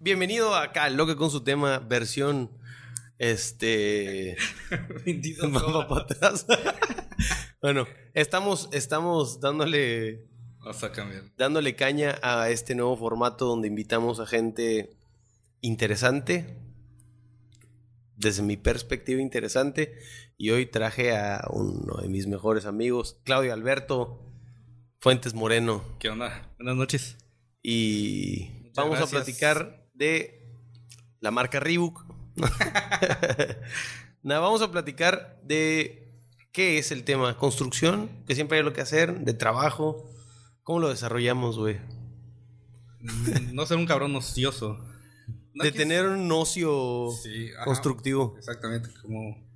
Bienvenido acá, Loca con su tema, versión. Este. Vamos para atrás. bueno, estamos, estamos dándole. Cambiar. Dándole caña a este nuevo formato donde invitamos a gente interesante. Desde mi perspectiva, interesante. Y hoy traje a uno de mis mejores amigos, Claudio Alberto Fuentes Moreno. ¿Qué onda? Buenas noches. Y vamos a platicar de la marca Reebok. Nada, vamos a platicar de qué es el tema construcción, que siempre hay lo que hacer, de trabajo. ¿Cómo lo desarrollamos, güey? Mm, no ser un cabrón ocioso. de tener un ocio constructivo. Exactamente, como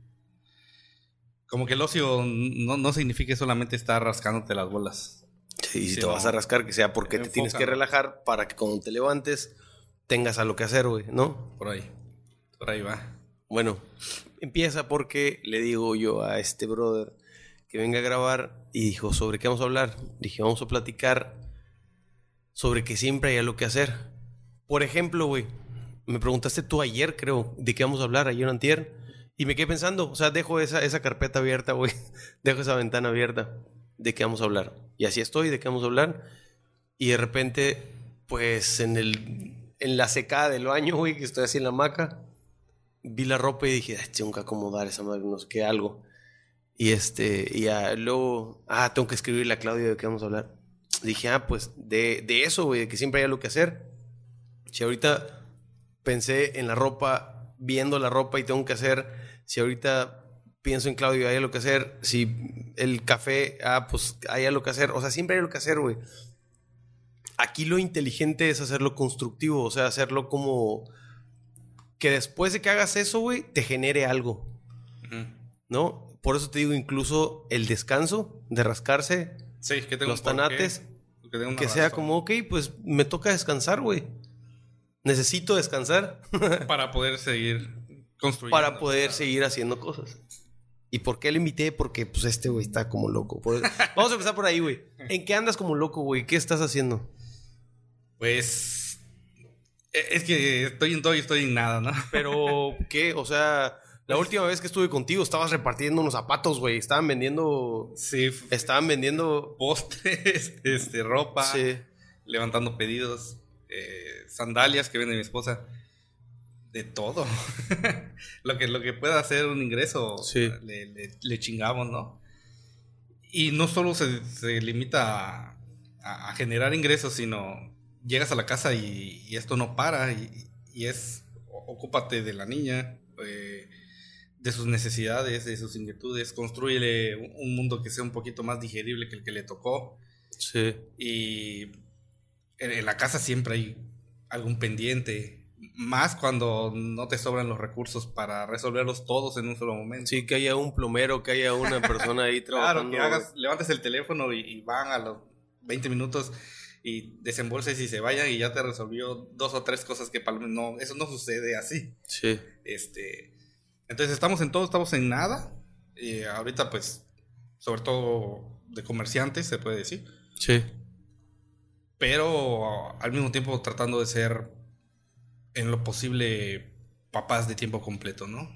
como que el ocio no, no, significa solamente estar rascándote las bolas. Sí, si te vas a rascar, que sea porque te tienes que relajar para que cuando te levantes tengas a lo que hacer, güey, ¿no? Por ahí. Por ahí va. Bueno, empieza porque le digo yo a este brother que venga a grabar y dijo, ¿sobre qué vamos a hablar? Dije, vamos a platicar sobre que siempre hay algo que hacer. Por ejemplo, güey, me preguntaste tú ayer, creo, de qué vamos a hablar, ayer o antier, y me quedé pensando, o sea, dejo esa, esa carpeta abierta, güey, dejo esa ventana abierta de qué vamos a hablar. Y así estoy, de qué vamos a hablar. Y de repente, pues en, el, en la secada del baño, güey, que estoy así en la hamaca, vi la ropa y dije, tengo que acomodar esa madre, no sé algo. Y este, y luego, ah, tengo que escribirle a Claudio de qué vamos a hablar. Dije, ah, pues de, de eso, güey, de que siempre hay algo que hacer. Si ahorita pensé en la ropa, viendo la ropa y tengo que hacer, si ahorita pienso en Claudio, hay algo que hacer. Si el café, ah, pues hay algo que hacer. O sea, siempre hay algo que hacer, güey. Aquí lo inteligente es hacerlo constructivo, o sea, hacerlo como que después de que hagas eso, güey, te genere algo. ¿No? Por eso te digo, incluso el descanso de rascarse sí, que tengo los tanates, que, sea como, ok, pues me toca descansar, güey. Necesito descansar. Para poder seguir construyendo. Para poder seguir haciendo cosas. ¿Y por qué le invité? Porque pues este güey está como loco. Vamos a empezar por ahí, güey. ¿En qué andas como loco, güey? ¿Qué estás haciendo? Pues e, es que estoy en todo y estoy en nada, ¿no? Pero, ¿qué? O sea, la última vez que estuve contigo estabas repartiendo unos zapatos, güey. Estaban vendiendo. Sí. Estaban vendiendo. Postres, este, ropa. Sí. Levantando pedidos. Eh, sandalias que vende mi esposa de todo. lo, que, lo que pueda hacer un ingreso, le, chingamos, ¿no? Y no solo se, limita a, generar ingresos, sino llegas a la casa y, esto no para y, es, ocúpate de la niña, eh, de sus necesidades, de sus inquietudes, construye un mundo que sea un poquito más digerible que el que le tocó. Sí. Y en la casa siempre hay algún pendiente, más cuando no te sobran los recursos para resolverlos todos en un solo momento. Sí, que haya un plomero, que haya una persona ahí trabajando. claro, que hagas, levantes el teléfono y, van a los 20 minutos y desembolses y se vayan y ya te resolvió dos o tres cosas que no, eso no sucede así. Sí. Este, entonces estamos en todo, estamos en nada. Y ahorita pues, sobre todo de comerciantes, se puede decir. Sí. Pero al mismo tiempo tratando de ser en lo posible papás de tiempo completo, ¿no?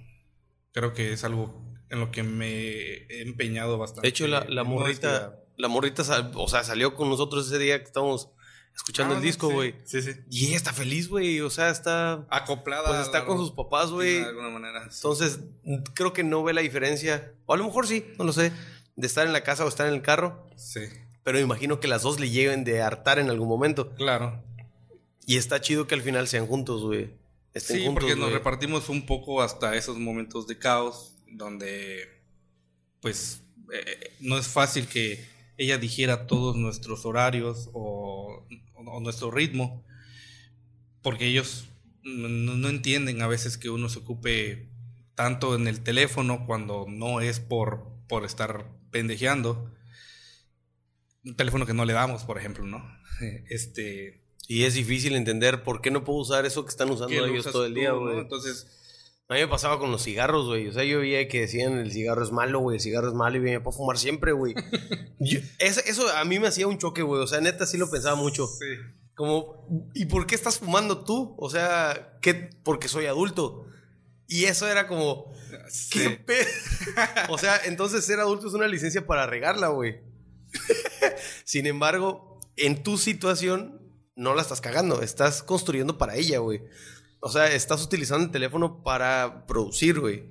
Creo que es algo en lo que me he empeñado bastante. De hecho, la, morrita, la morrita, o sea, salió con nosotros ese día que estábamos escuchando el ah, disco, güey. Sí, sí, Y ella está feliz, güey. O sea, está. Acoplada. Pues está con sus papás, güey. De alguna manera. Entonces, creo que no ve la diferencia. O a lo mejor sí, no lo sé. De estar en la casa o estar en el carro. Sí. Pero imagino que las dos le lleguen de hartar en algún momento. Claro. Y está chido que al final sean juntos, güey. sí, porque nos repartimos un poco hasta esos momentos de caos donde, pues, eh, no es fácil que ella dijera todos nuestros horarios o, nuestro ritmo, porque ellos no, entienden a veces que uno se ocupe tanto en el teléfono cuando no es por, por estar pendejeando. Un teléfono que no le damos, por ejemplo, ¿no? Este y es difícil entender por qué no puedo usar eso que están usando ellos todo el día, güey. Entonces. A mí me pasaba con los cigarros, güey. O sea, yo veía que decían el cigarro es malo, güey. El cigarro es malo y venía para fumar siempre, güey. eso, a mí me hacía un choque, güey. O sea, neta sí lo pensaba mucho. Sí. Como, ¿y por qué estás fumando tú? O sea, ¿qué? Porque soy adulto. Y eso era como, ¿qué o sea, entonces ser adulto es una licencia para regarla, güey. Sin embargo, en tu situación no la estás cagando, estás construyendo para ella, güey. O sea, estás utilizando el teléfono para producir, güey.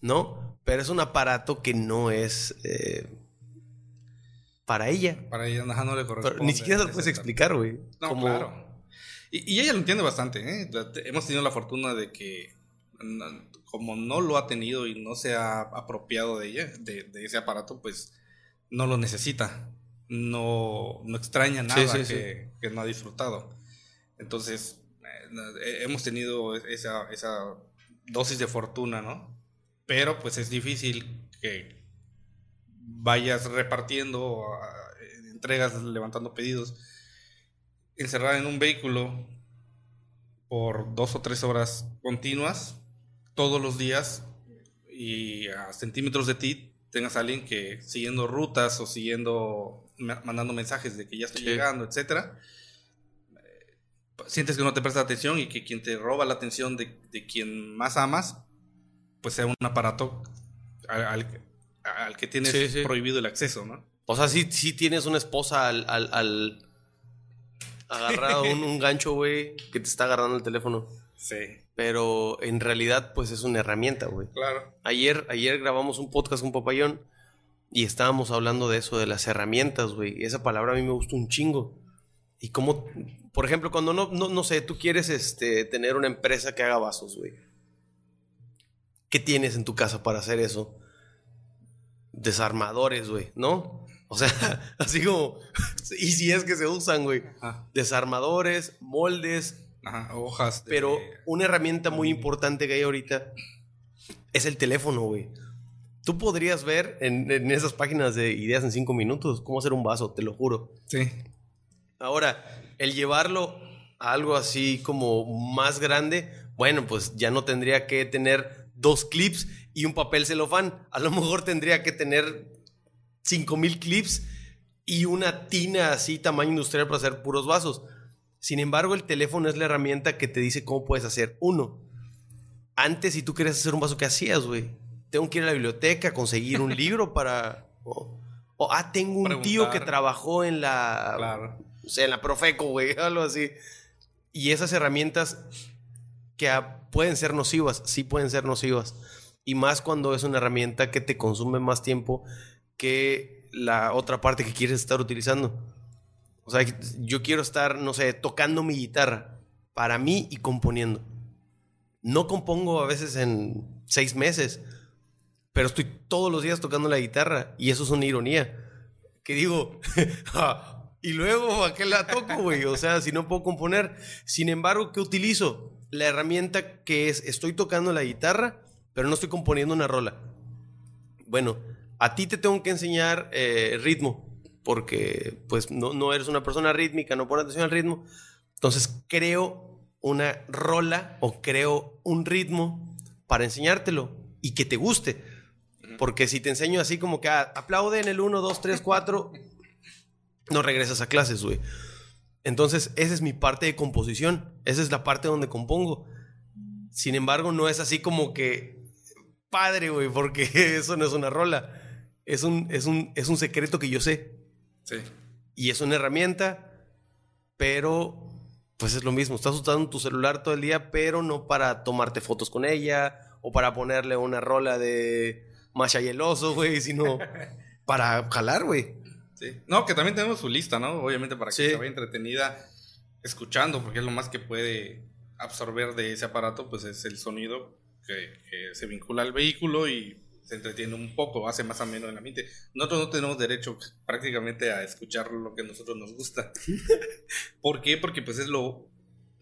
¿No? Pero es un aparato que no es eh, para ella. Para ella no, le corresponde. ni siquiera se lo puedes explicar, güey. No, claro. Y, ella lo entiende bastante, ¿eh? Hemos tenido la fortuna de que, como no lo ha tenido y no se ha apropiado de ella, de, ese aparato, pues no lo necesita. No, no extraña nada que, que, no ha disfrutado. Entonces, hemos tenido esa, esa dosis de fortuna, ¿no? Pero pues es difícil que vayas repartiendo entregas, levantando pedidos, encerrada en un vehículo por dos o tres horas continuas, todos los días, y a centímetros de ti tengas a alguien que siguiendo rutas o siguiendo, mandando mensajes de que ya estoy llegando, etcétera, eh, sientes que no te presta atención y que quien te roba la atención de, de quien más amas, pues sea un aparato al, que tienes prohibido el acceso, ¿no? O sea, sí, sí tienes una esposa al, al, agarrado un, gancho, güey, que te está agarrando el teléfono. Sí. Pero en realidad, pues es una herramienta, güey. Claro. Ayer, ayer grabamos un podcast con Papayón y estábamos hablando de eso, de las herramientas, güey. Esa palabra a mí me gustó un chingo. Y como, por ejemplo, cuando no, no, no sé, tú quieres este, tener una empresa que haga vasos, güey ¿Qué tienes en tu casa para hacer eso? Desarmadores, güey, ¿no? O sea, así como. y si es que se usan, güey. Desarmadores, moldes. hojas. Pero una herramienta muy importante que hay ahorita es el teléfono, güey. Tú podrías ver en, en, esas páginas de ideas en cinco minutos cómo hacer un vaso, te lo juro. Sí. Ahora, el llevarlo a algo así como más grande, bueno, pues ya no tendría que tener dos clips y un papel celofán. A lo mejor tendría que tener mil clips y una tina así tamaño industrial para hacer puros vasos. Sin embargo, el teléfono es la herramienta que te dice cómo puedes hacer uno. Antes, si tú querías hacer un vaso, ¿qué hacías, güey? Tengo que ir a la biblioteca, conseguir un libro para... O, ah, tengo un tío que trabajó en la... Claro. O sea, en la Profeco, güey, algo así. Y esas herramientas que pueden ser nocivas, sí pueden ser nocivas. Y más cuando es una herramienta que te consume más tiempo que la otra parte que quieres estar utilizando. O sea, yo quiero estar, no sé, tocando mi guitarra para mí y componiendo. No compongo a veces en seis meses, pero estoy todos los días tocando la guitarra y eso es una ironía. Que digo, y luego, ¿a qué la toco, güey? O sea, si no puedo componer. Sin embargo, ¿qué utilizo? la herramienta que es, estoy tocando la guitarra, pero no estoy componiendo una rola. Bueno, a ti te tengo que enseñar eh, ritmo, porque pues no, no eres una persona rítmica, no pones atención al ritmo. Entonces creo una rola o creo un ritmo para enseñártelo y que te guste. Porque si te enseño así como que ah, aplaude en el 1, 2, 3, 4, no regresas a clases, güey. Entonces, esa es mi parte de composición. Esa es la parte donde compongo. Sin embargo, no es así como que padre, güey, porque eso no es una rola. Es un, es un, es un secreto que yo sé. Sí. Y es una herramienta, pero pues es lo mismo. Estás usando tu celular todo el día, pero no para tomarte fotos con ella o para ponerle una rola de Masha y el oso, güey, sino para jalar, güey. No, que también tenemos su lista, ¿no? Obviamente para que se vaya entretenida escuchando, porque es lo más que puede absorber de ese aparato, pues es el sonido que, se vincula al vehículo y se entretiene un poco, hace más ameno en la mente. Nosotros no tenemos derecho prácticamente a escuchar lo que a nosotros nos gusta. ¿Por qué? Porque pues es lo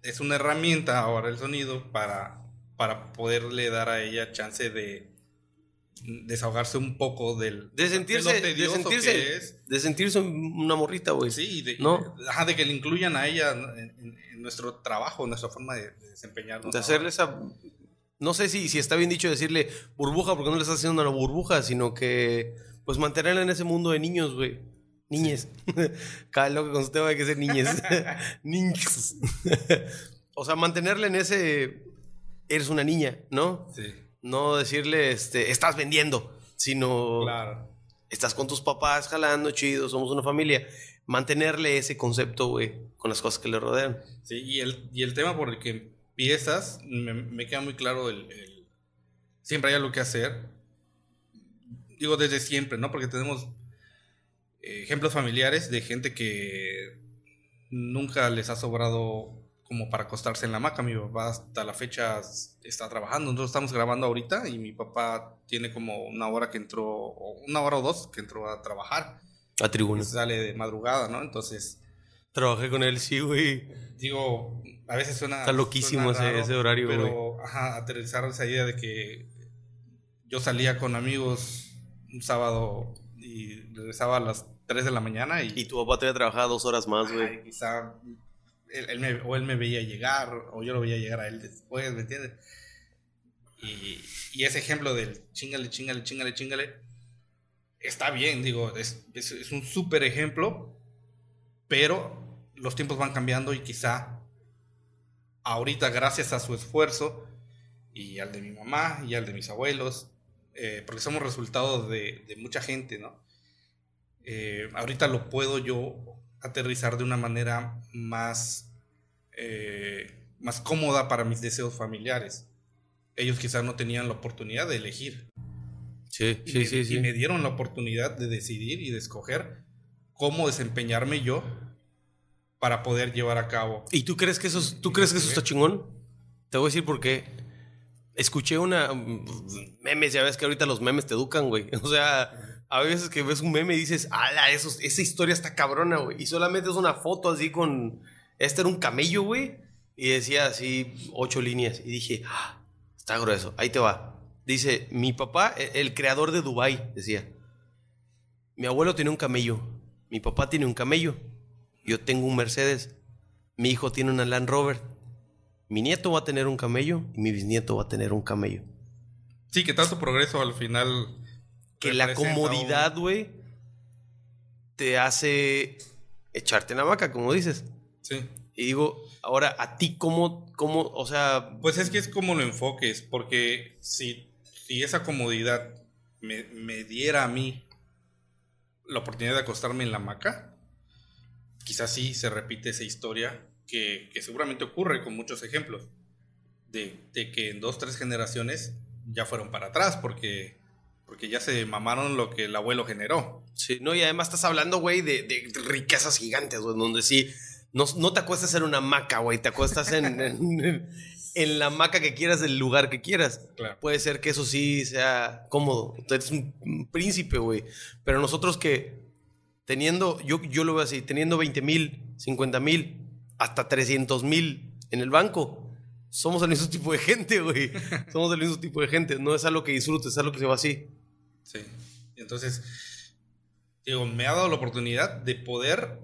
es una herramienta ahora el sonido para para poderle dar a ella chance de desahogarse un poco del de sentirse de, sentirse de sentirse una morrita güey sí de, ¿no? de que le incluyan a ella en, nuestro trabajo en nuestra forma de, desempeñarnos de hacerle esa no sé si, si está bien dicho decirle burbuja porque no le estás haciendo una burbuja sino que pues mantenerla en ese mundo de niños güey Niñez. Cada loco con su tema hay que ser niñez. Niñez. o sea, mantenerle en ese. Eres una niña, ¿no? Sí. No decirle, este, estás vendiendo, sino. Claro. Estás con tus papás jalando, chido, somos una familia. Mantenerle ese concepto, güey, con las cosas que le rodean. Sí, y el, y el tema por el que empiezas, me, queda muy claro el, el, Siempre hay algo que hacer. Digo, desde siempre, ¿no? Porque tenemos ejemplos familiares de gente que nunca les ha sobrado como para acostarse en la hamaca. Mi papá hasta la fecha está trabajando. Nosotros estamos grabando ahorita y mi papá tiene como una hora que entró, una hora o dos que entró a trabajar. A tribuna. Sale de madrugada, ¿no? Entonces... Trabajé con él, sí, güey. Digo, a veces suena... Está loquísimo ese, horario, güey. Pero, ajá, aterrizar esa idea de que yo salía con amigos un sábado y regresaba a las 3 de la mañana. Y, y tu papá te había trabajado dos horas más, güey. Quizá él, me, o él me veía llegar, o yo lo veía llegar a él después, ¿me entiendes? Y, y, ese ejemplo del chingale, chingale, chingale, chingale, está bien, digo, es, es, un súper ejemplo, pero los tiempos van cambiando y quizá ahorita, gracias a su esfuerzo y al de mi mamá y al de mis abuelos, eh, porque somos resultado de, de mucha gente, ¿no? Eh, ahorita lo puedo yo aterrizar de una manera más, eh, más cómoda para mis deseos familiares. Ellos quizás no tenían la oportunidad de elegir. Sí, sí, sí, sí. Y me dieron la oportunidad de decidir y de escoger cómo desempeñarme yo para poder llevar a cabo. ¿Y tú crees que eso, tú crees que eso está chingón? Te voy a decir por qué. Escuché una memes, ya ves que ahorita los memes te educan, güey. O sea, a veces que ves un meme y dices, ala, eso, esa historia está cabrona, güey. Y solamente es una foto así con. Este era un camello, güey. Y decía así ocho líneas. Y dije, ah, está grueso. Ahí te va. Dice, mi papá, e, el creador de Dubai, decía. Mi abuelo tiene un camello. Mi papá tiene un camello. Yo tengo un Mercedes. Mi hijo tiene una Land Rover. Mi nieto va a tener un camello y mi bisnieto va a tener un camello. Sí, que tanto progreso al final que la comodidad, güey, te hace echarte en la vaca, como dices. Sí. Y digo, ahora, ¿a ti cómo, cómo, o sea... Pues es que es como lo enfoques, porque si, si esa comodidad me, diera a mí la oportunidad de acostarme en la hamaca, quizás sí se repite esa historia que, seguramente ocurre con muchos ejemplos, de, de que en dos, tres generaciones ya fueron para atrás, porque porque ya se mamaron lo que el abuelo generó. Sí, no, y además estás hablando, güey, de, riquezas gigantes, güey, donde sí, no, no te acuestas en una maca, güey, te acuestas en, en, la maca que quieras, del lugar que quieras. Puede ser que eso sí sea cómodo. Tú eres un, príncipe, güey. Pero nosotros que, teniendo, yo, yo lo veo así, teniendo 20 mil, 50 mil, hasta 300 mil en el banco, somos el mismo tipo de gente, güey. Somos el mismo tipo de gente. No es algo que disfrutes, es algo que se va así. Sí. Entonces, digo, me ha dado la oportunidad de poder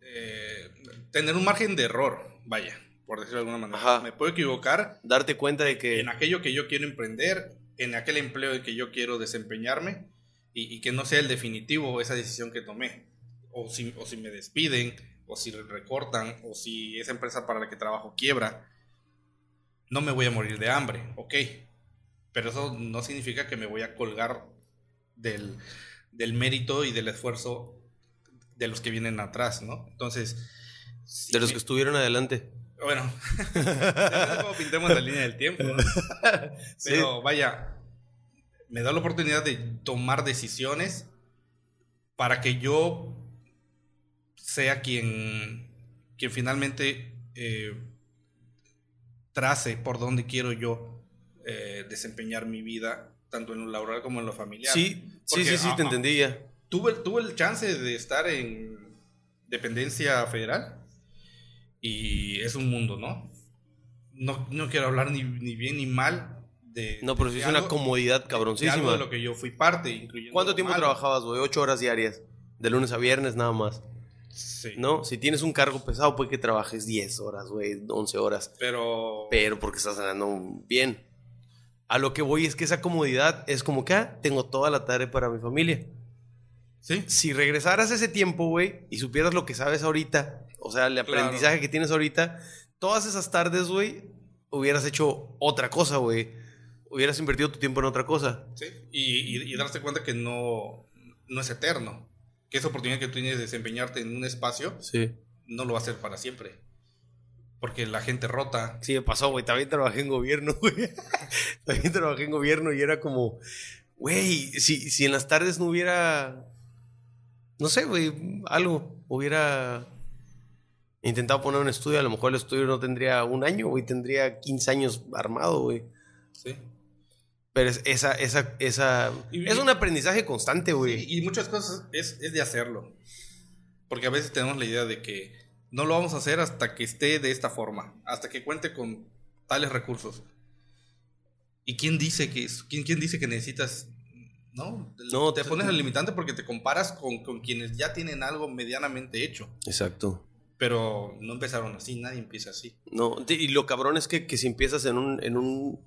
eh, tener un margen de error, vaya, por decirlo de alguna manera. Me puedo equivocar. Darte cuenta de que... En aquello que yo quiero emprender, en aquel empleo en que yo quiero desempeñarme y, que no sea el definitivo esa decisión que tomé. O si, o si me despiden, o si recortan, o si esa empresa para la que trabajo quiebra. No me voy a morir de hambre, ok. Pero eso no significa que me voy a colgar del, del mérito y del esfuerzo de los que vienen atrás, ¿no? Entonces... de los que estuvieron adelante. Bueno, como pintemos la línea del tiempo. Pero vaya, me da la oportunidad de tomar decisiones para que yo sea quien, quien finalmente eh, trace por dónde quiero yo eh, desempeñar mi vida tanto en lo laboral como en lo familiar. Sí, sí, sí, sí, te entendí ya. Tuve, tuve el chance de estar en dependencia federal y es un mundo, ¿no? No, no quiero hablar ni, ni, bien ni mal de... No, pero es una comodidad cabroncísima. De, lo que yo fui parte, incluyendo... ¿Cuánto tiempo trabajabas, güey? Ocho horas diarias. De lunes a viernes nada más. Sí. ¿No? Si tienes un cargo pesado, puede que trabajes 10 horas, güey, 11 horas. Pero... Pero porque estás ganando bien. A lo que voy es que esa comodidad es como que, ah, tengo toda la tarde para mi familia. ¿Sí? Si regresaras ese tiempo, güey, y supieras lo que sabes ahorita, o sea, el aprendizaje que tienes ahorita, todas esas tardes, güey, hubieras hecho otra cosa, güey. Hubieras invertido tu tiempo en otra cosa. Sí, y, y, darse cuenta que no, no es eterno. Que esa oportunidad que tú tienes de desempeñarte en un espacio, sí. no lo va a hacer para siempre. Porque la gente rota. Sí, me pasó, güey. También trabajé en gobierno, güey. También trabajé en gobierno y era como, güey, si, si en las tardes no hubiera, no sé, güey, algo, hubiera intentado poner un estudio, a lo mejor el estudio no tendría un año, güey, tendría 15 años armado, güey. Sí. Pero es, esa, esa, esa, es un aprendizaje constante, güey. y muchas cosas es, es de hacerlo. Porque a veces tenemos la idea de que no lo vamos a hacer hasta que esté de esta forma, hasta que cuente con tales recursos. ¿Y quién dice que, quién, quién dice que necesitas no, no te pones el limitante porque te comparas con, con, quienes ya tienen algo medianamente hecho. Exacto. Pero no empezaron así, nadie empieza así. No, y lo cabrón es que, que si empiezas en un, en un...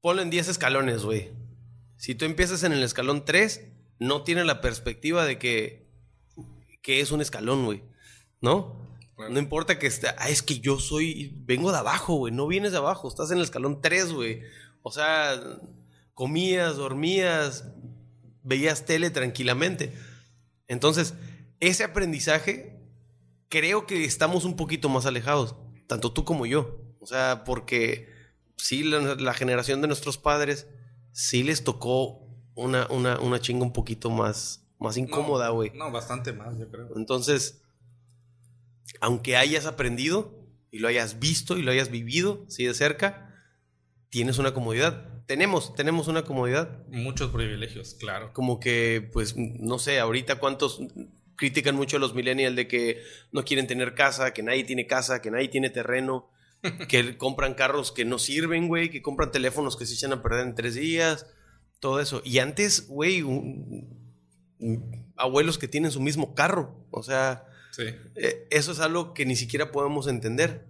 Ponlo en 10 escalones, güey. Si tú empiezas en el escalón 3, no tienes la perspectiva de que, que es un escalón, güey. ¿No? No importa que esté, ah, es que yo soy, vengo de abajo, güey, no vienes de abajo, estás en el escalón 3, güey. O sea, comías, dormías, veías tele tranquilamente. Entonces, ese aprendizaje, creo que estamos un poquito más alejados, tanto tú como yo. O sea, porque sí, la, generación de nuestros padres, sí les tocó una, una, una chinga un poquito más, más incómoda, güey. no, bastante más, yo creo. Entonces, aunque hayas aprendido y lo hayas visto y lo hayas vivido, sí, de cerca, tienes una comodidad. Tenemos, tenemos una comodidad. Muchos privilegios, claro. Como que, pues, no sé, ahorita cuántos critican mucho a los millennials de que no quieren tener casa, que nadie tiene casa, que nadie tiene terreno, que compran carros que no sirven, güey, que compran teléfonos que se echan a perder en tres días, todo eso. Y antes, güey, abuelos que tienen su mismo carro, o sea, eh, eso es algo que ni siquiera podemos entender.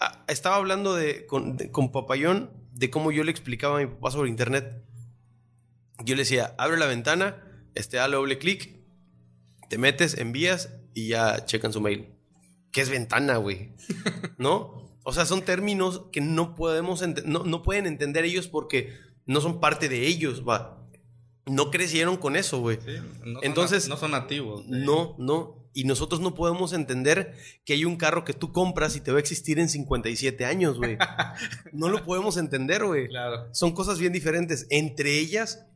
Ah, estaba hablando de, con, Papayón de cómo yo le explicaba a mi papá sobre internet. Yo le decía, abre la ventana, este, dale doble clic, te metes, envías y ya checan su mail. ¿Qué es ventana, güey? ¿No? O sea, son términos que no podemos no, no pueden entender ellos porque no son parte de ellos, va. No crecieron con eso, güey. Entonces. no son nativos. No, no y nosotros no podemos entender que hay un carro que tú compras y te va a existir en 57 años, güey. no lo podemos entender, güey. Claro. Son cosas bien diferentes. Entre ellas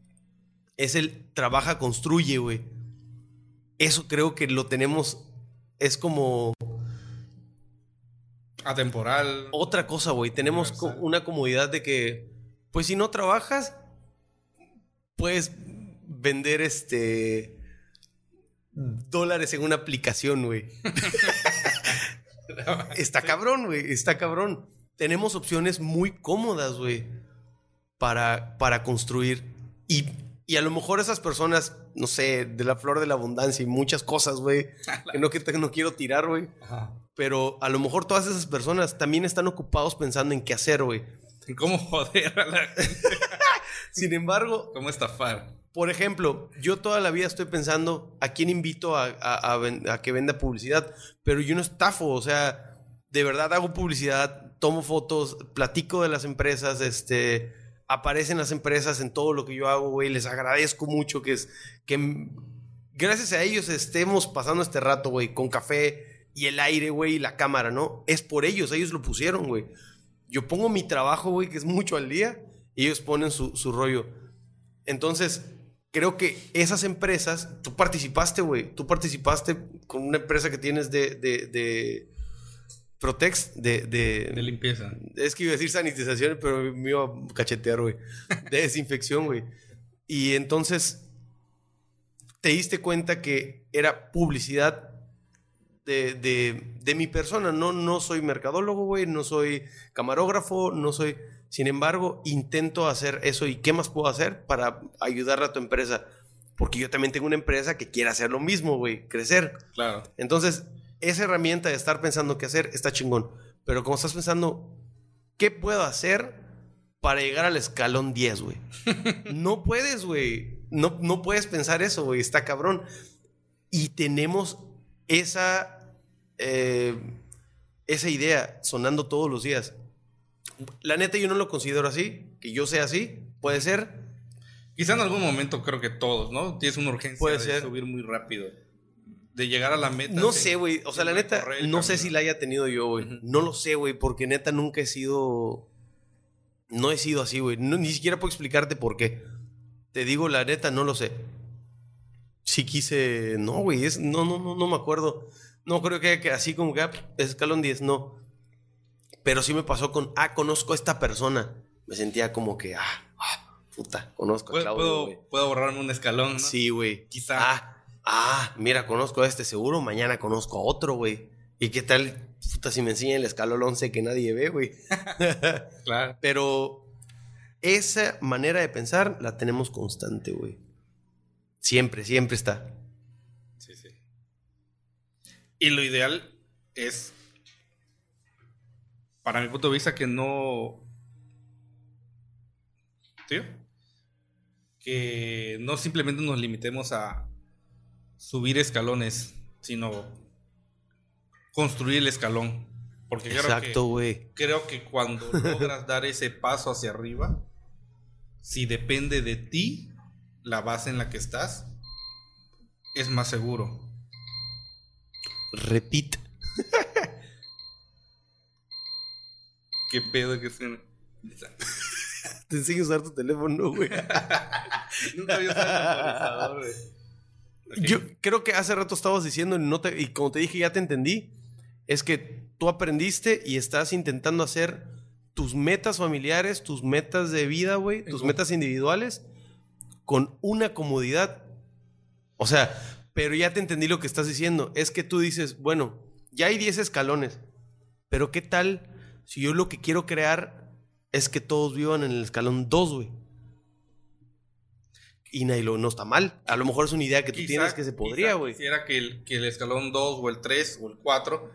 es el trabaja, construye, güey. Eso creo que lo tenemos, es como... Atemporal. Otra cosa, güey. Tenemos una comodidad de que, pues si no trabajas, puedes vender este dólares en una aplicación, güey. está cabrón, güey. Está cabrón. Tenemos opciones muy cómodas, güey, para, para construir. Y, y, a lo mejor esas personas, no sé, de la flor de la abundancia y muchas cosas, güey, que no, que no quiero tirar, güey. Pero a lo mejor todas esas personas también están ocupados pensando en qué hacer, güey. ¿Cómo joder a la Sin embargo... ¿Cómo estafar? Por ejemplo, yo toda la vida estoy pensando a quién invito a, que venda publicidad, pero yo no estafo, o sea, de verdad hago publicidad, tomo fotos, platico de las empresas, este, aparecen las empresas en todo lo que yo hago, güey, les agradezco mucho que es, que gracias a ellos estemos pasando este rato, güey, con café y el aire, güey, y la cámara, ¿no? Es por ellos, ellos lo pusieron, güey. Yo pongo mi trabajo, güey, que es mucho al día, y ellos ponen su, su rollo. Entonces, creo que esas empresas, tú participaste, güey, tú participaste con una empresa que tienes de, de, de Protex, de, de, de... limpieza. Es que iba a decir sanitización, pero me iba a cachetear, güey. De desinfección, güey. Y entonces te diste cuenta que era publicidad de, de, de mi persona. No, no soy mercadólogo, güey, no soy camarógrafo, no soy sin embargo, intento hacer eso y qué más puedo hacer para ayudarle a tu empresa. Porque yo también tengo una empresa que quiere hacer lo mismo, güey, crecer. Claro. Entonces, esa herramienta de estar pensando qué hacer está chingón. Pero como estás pensando, ¿qué puedo hacer para llegar al escalón 10, güey? no puedes, güey. No, no puedes pensar eso, güey, está cabrón. Y tenemos esa, eh, esa idea sonando todos los días. La neta yo no lo considero así, que yo sea así, puede ser. Quizá en algún momento creo que todos, ¿no? Tienes una urgencia puede de ser. subir muy rápido. De llegar a la meta. No sé, güey. O sea, la neta, no sé si la haya tenido yo, güey. No lo sé, güey, porque neta nunca he sido... No he sido así, güey. ni siquiera puedo explicarte por qué. Te digo la neta, no lo sé. Si quise... No, güey, es... No, no, no, no me acuerdo. No creo que, que así como que ah, escalón 10, no. Pero sí me pasó con, ah, conozco a esta persona. Me sentía como que, ah, ah puta, conozco a Claudio. Puedo, puedo borrarme un escalón, ¿no? Sí, güey. Quizá. Ah, ah, mira, conozco a este seguro, mañana conozco a otro, güey. ¿Y qué tal, puta, si me enseña el escalón 11 que nadie ve, güey? claro. Pero esa manera de pensar la tenemos constante, güey. Siempre, siempre está. Y lo ideal es, para mi punto de vista, que no... ¿Tío? Que no simplemente nos limitemos a subir escalones, sino construir el escalón. Porque Exacto, güey. Creo que cuando logras dar ese paso hacia arriba, si depende de ti, la base en la que estás, es más seguro. Repite. ¿Qué pedo que suena? Te enseño a usar tu teléfono, güey. Nunca había usado el güey. Yo creo que hace rato estabas diciendo, no te, y como te dije, ya te entendí, es que tú aprendiste y estás intentando hacer tus metas familiares, tus metas de vida, güey, tus metas individuales, con una comodidad. O sea, pero ya te entendí lo que estás diciendo. Es que tú dices, bueno, ya hay 10 escalones, pero ¿qué tal si yo lo que quiero crear es que todos vivan en el escalón 2, güey? Y Nailo no está mal. A lo mejor es una idea que tú tienes que se podría, güey. Quisiera que el, que el escalón 2 o el 3 o el 4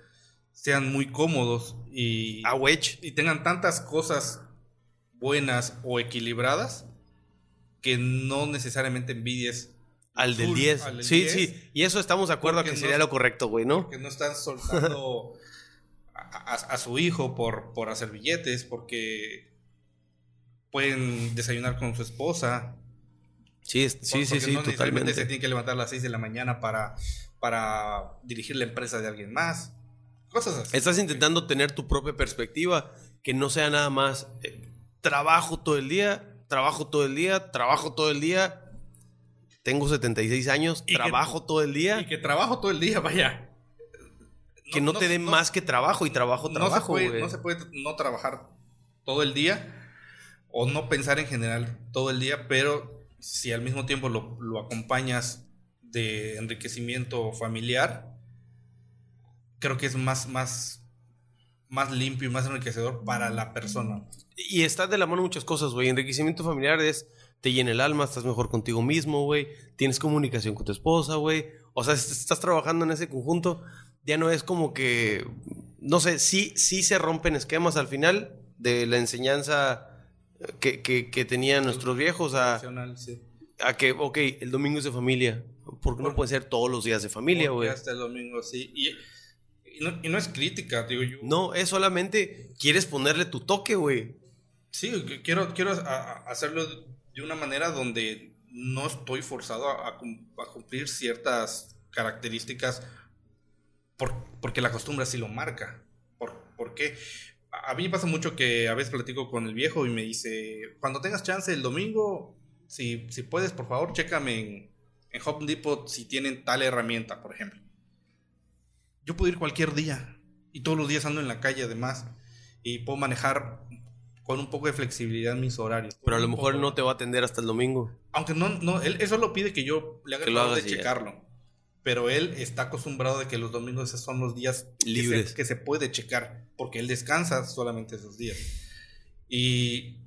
sean muy cómodos y, A y tengan tantas cosas buenas o equilibradas que no necesariamente envidies al del 10. Sí, sí. Y eso estamos de acuerdo a que sería lo correcto, güey, ¿no? Porque no están soltando a, a, su hijo por, por hacer billetes, porque pueden desayunar con su esposa, Sí, sí, sí, sí, no totalmente. se tiene que levantar a las 6 de la mañana para, para dirigir la empresa de alguien más. Cosas así. Estás intentando tener tu propia perspectiva, que no sea nada más eh, trabajo todo el día, trabajo todo el día, trabajo todo el día. Tengo 76 años, trabajo todo el día. Y que trabajo todo el día, vaya. que no, te den más que trabajo y trabajo, trabajo. no se puede no trabajar todo el día o no pensar en general todo el día, pero si al mismo tiempo lo, acompañas de enriquecimiento familiar, creo que es más, más, más limpio y más enriquecedor para la persona. Y está de la mano muchas cosas, güey. Enriquecimiento familiar es, te llena el alma, estás mejor contigo mismo, güey. Tienes comunicación con tu esposa, güey. O sea, estás trabajando en ese conjunto, ya no es como que, no sé, sí, sí se rompen esquemas al final de la enseñanza que, tenían nuestros viejos a, a que, ok, el domingo es de familia. ¿Por qué no puede ser todos los días de familia, güey? Hasta el domingo, sí. Y, no, es crítica, digo yo. No, es solamente quieres ponerle tu toque, güey. Sí, quiero, quiero hacerlo de una manera donde no estoy forzado a, cumplir ciertas características porque la costumbre así lo marca. ¿Por, ¿Por qué? a mí pasa mucho que a veces platico con el viejo y me dice, cuando tengas chance el domingo, si, si puedes, por favor, chécame en, en Home Depot si tienen tal herramienta, por ejemplo. Yo puedo ir cualquier día y todos los días ando en la calle además y puedo manejar con un poco de flexibilidad mis horarios. Pero a lo mejor no te va a atender hasta el domingo. Aunque no, no, él eso lo pide que yo le haga el favor de checarlo pero él está acostumbrado de que los domingos son los días libres que se, puede checar, porque él descansa solamente esos días. Y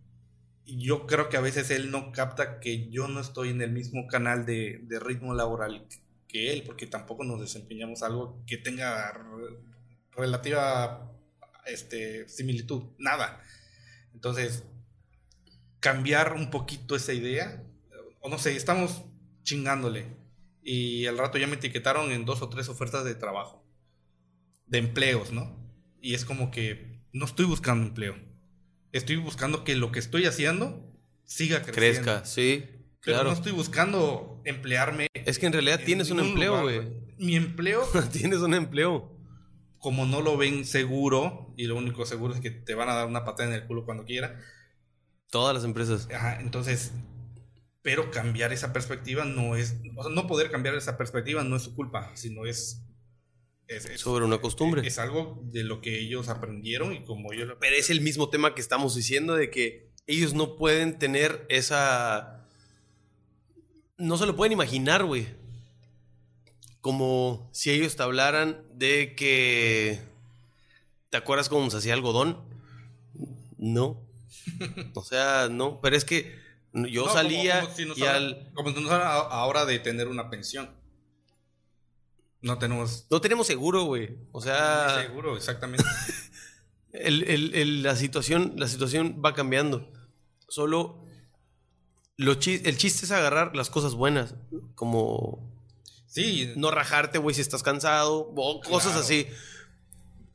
yo creo que a veces él no capta que yo no estoy en el mismo canal de, ritmo laboral que él, porque tampoco nos desempeñamos algo que tenga relativa este, similitud, nada. Entonces, cambiar un poquito esa idea o no sé, estamos chingándole. Y al rato ya me etiquetaron en dos o tres ofertas de trabajo, de empleos, ¿no? Y es como que no estoy buscando empleo. Estoy buscando que lo que estoy haciendo siga creciendo. Crezca, sí. Pero no estoy buscando emplearme. Es que en realidad tienes un empleo, güey. Mi empleo. tienes un empleo. Como no lo ven seguro, y lo único seguro es que te van a dar una patada en el culo cuando quiera. Todas las empresas. Ajá, entonces. Pero cambiar esa perspectiva no es. O sea, no poder cambiar esa perspectiva no es su culpa, sino es. Sobre una costumbre. Es, algo de lo que ellos aprendieron y como yo Pero es el mismo tema que estamos diciendo de que ellos no pueden tener esa no se lo pueden imaginar, güey. Como si ellos te hablaran de que. ¿Te acuerdas cómo se hacía algodón? No. O sea, no. Pero es que yo salía y al. Como si nos ahora de tener una pensión. No tenemos. No tenemos seguro, güey. O sea. No seguro, exactamente. la, situación, la situación va cambiando. Solo el chiste es agarrar las cosas buenas, como... Sí. No rajarte, güey, si estás cansado, o cosas así.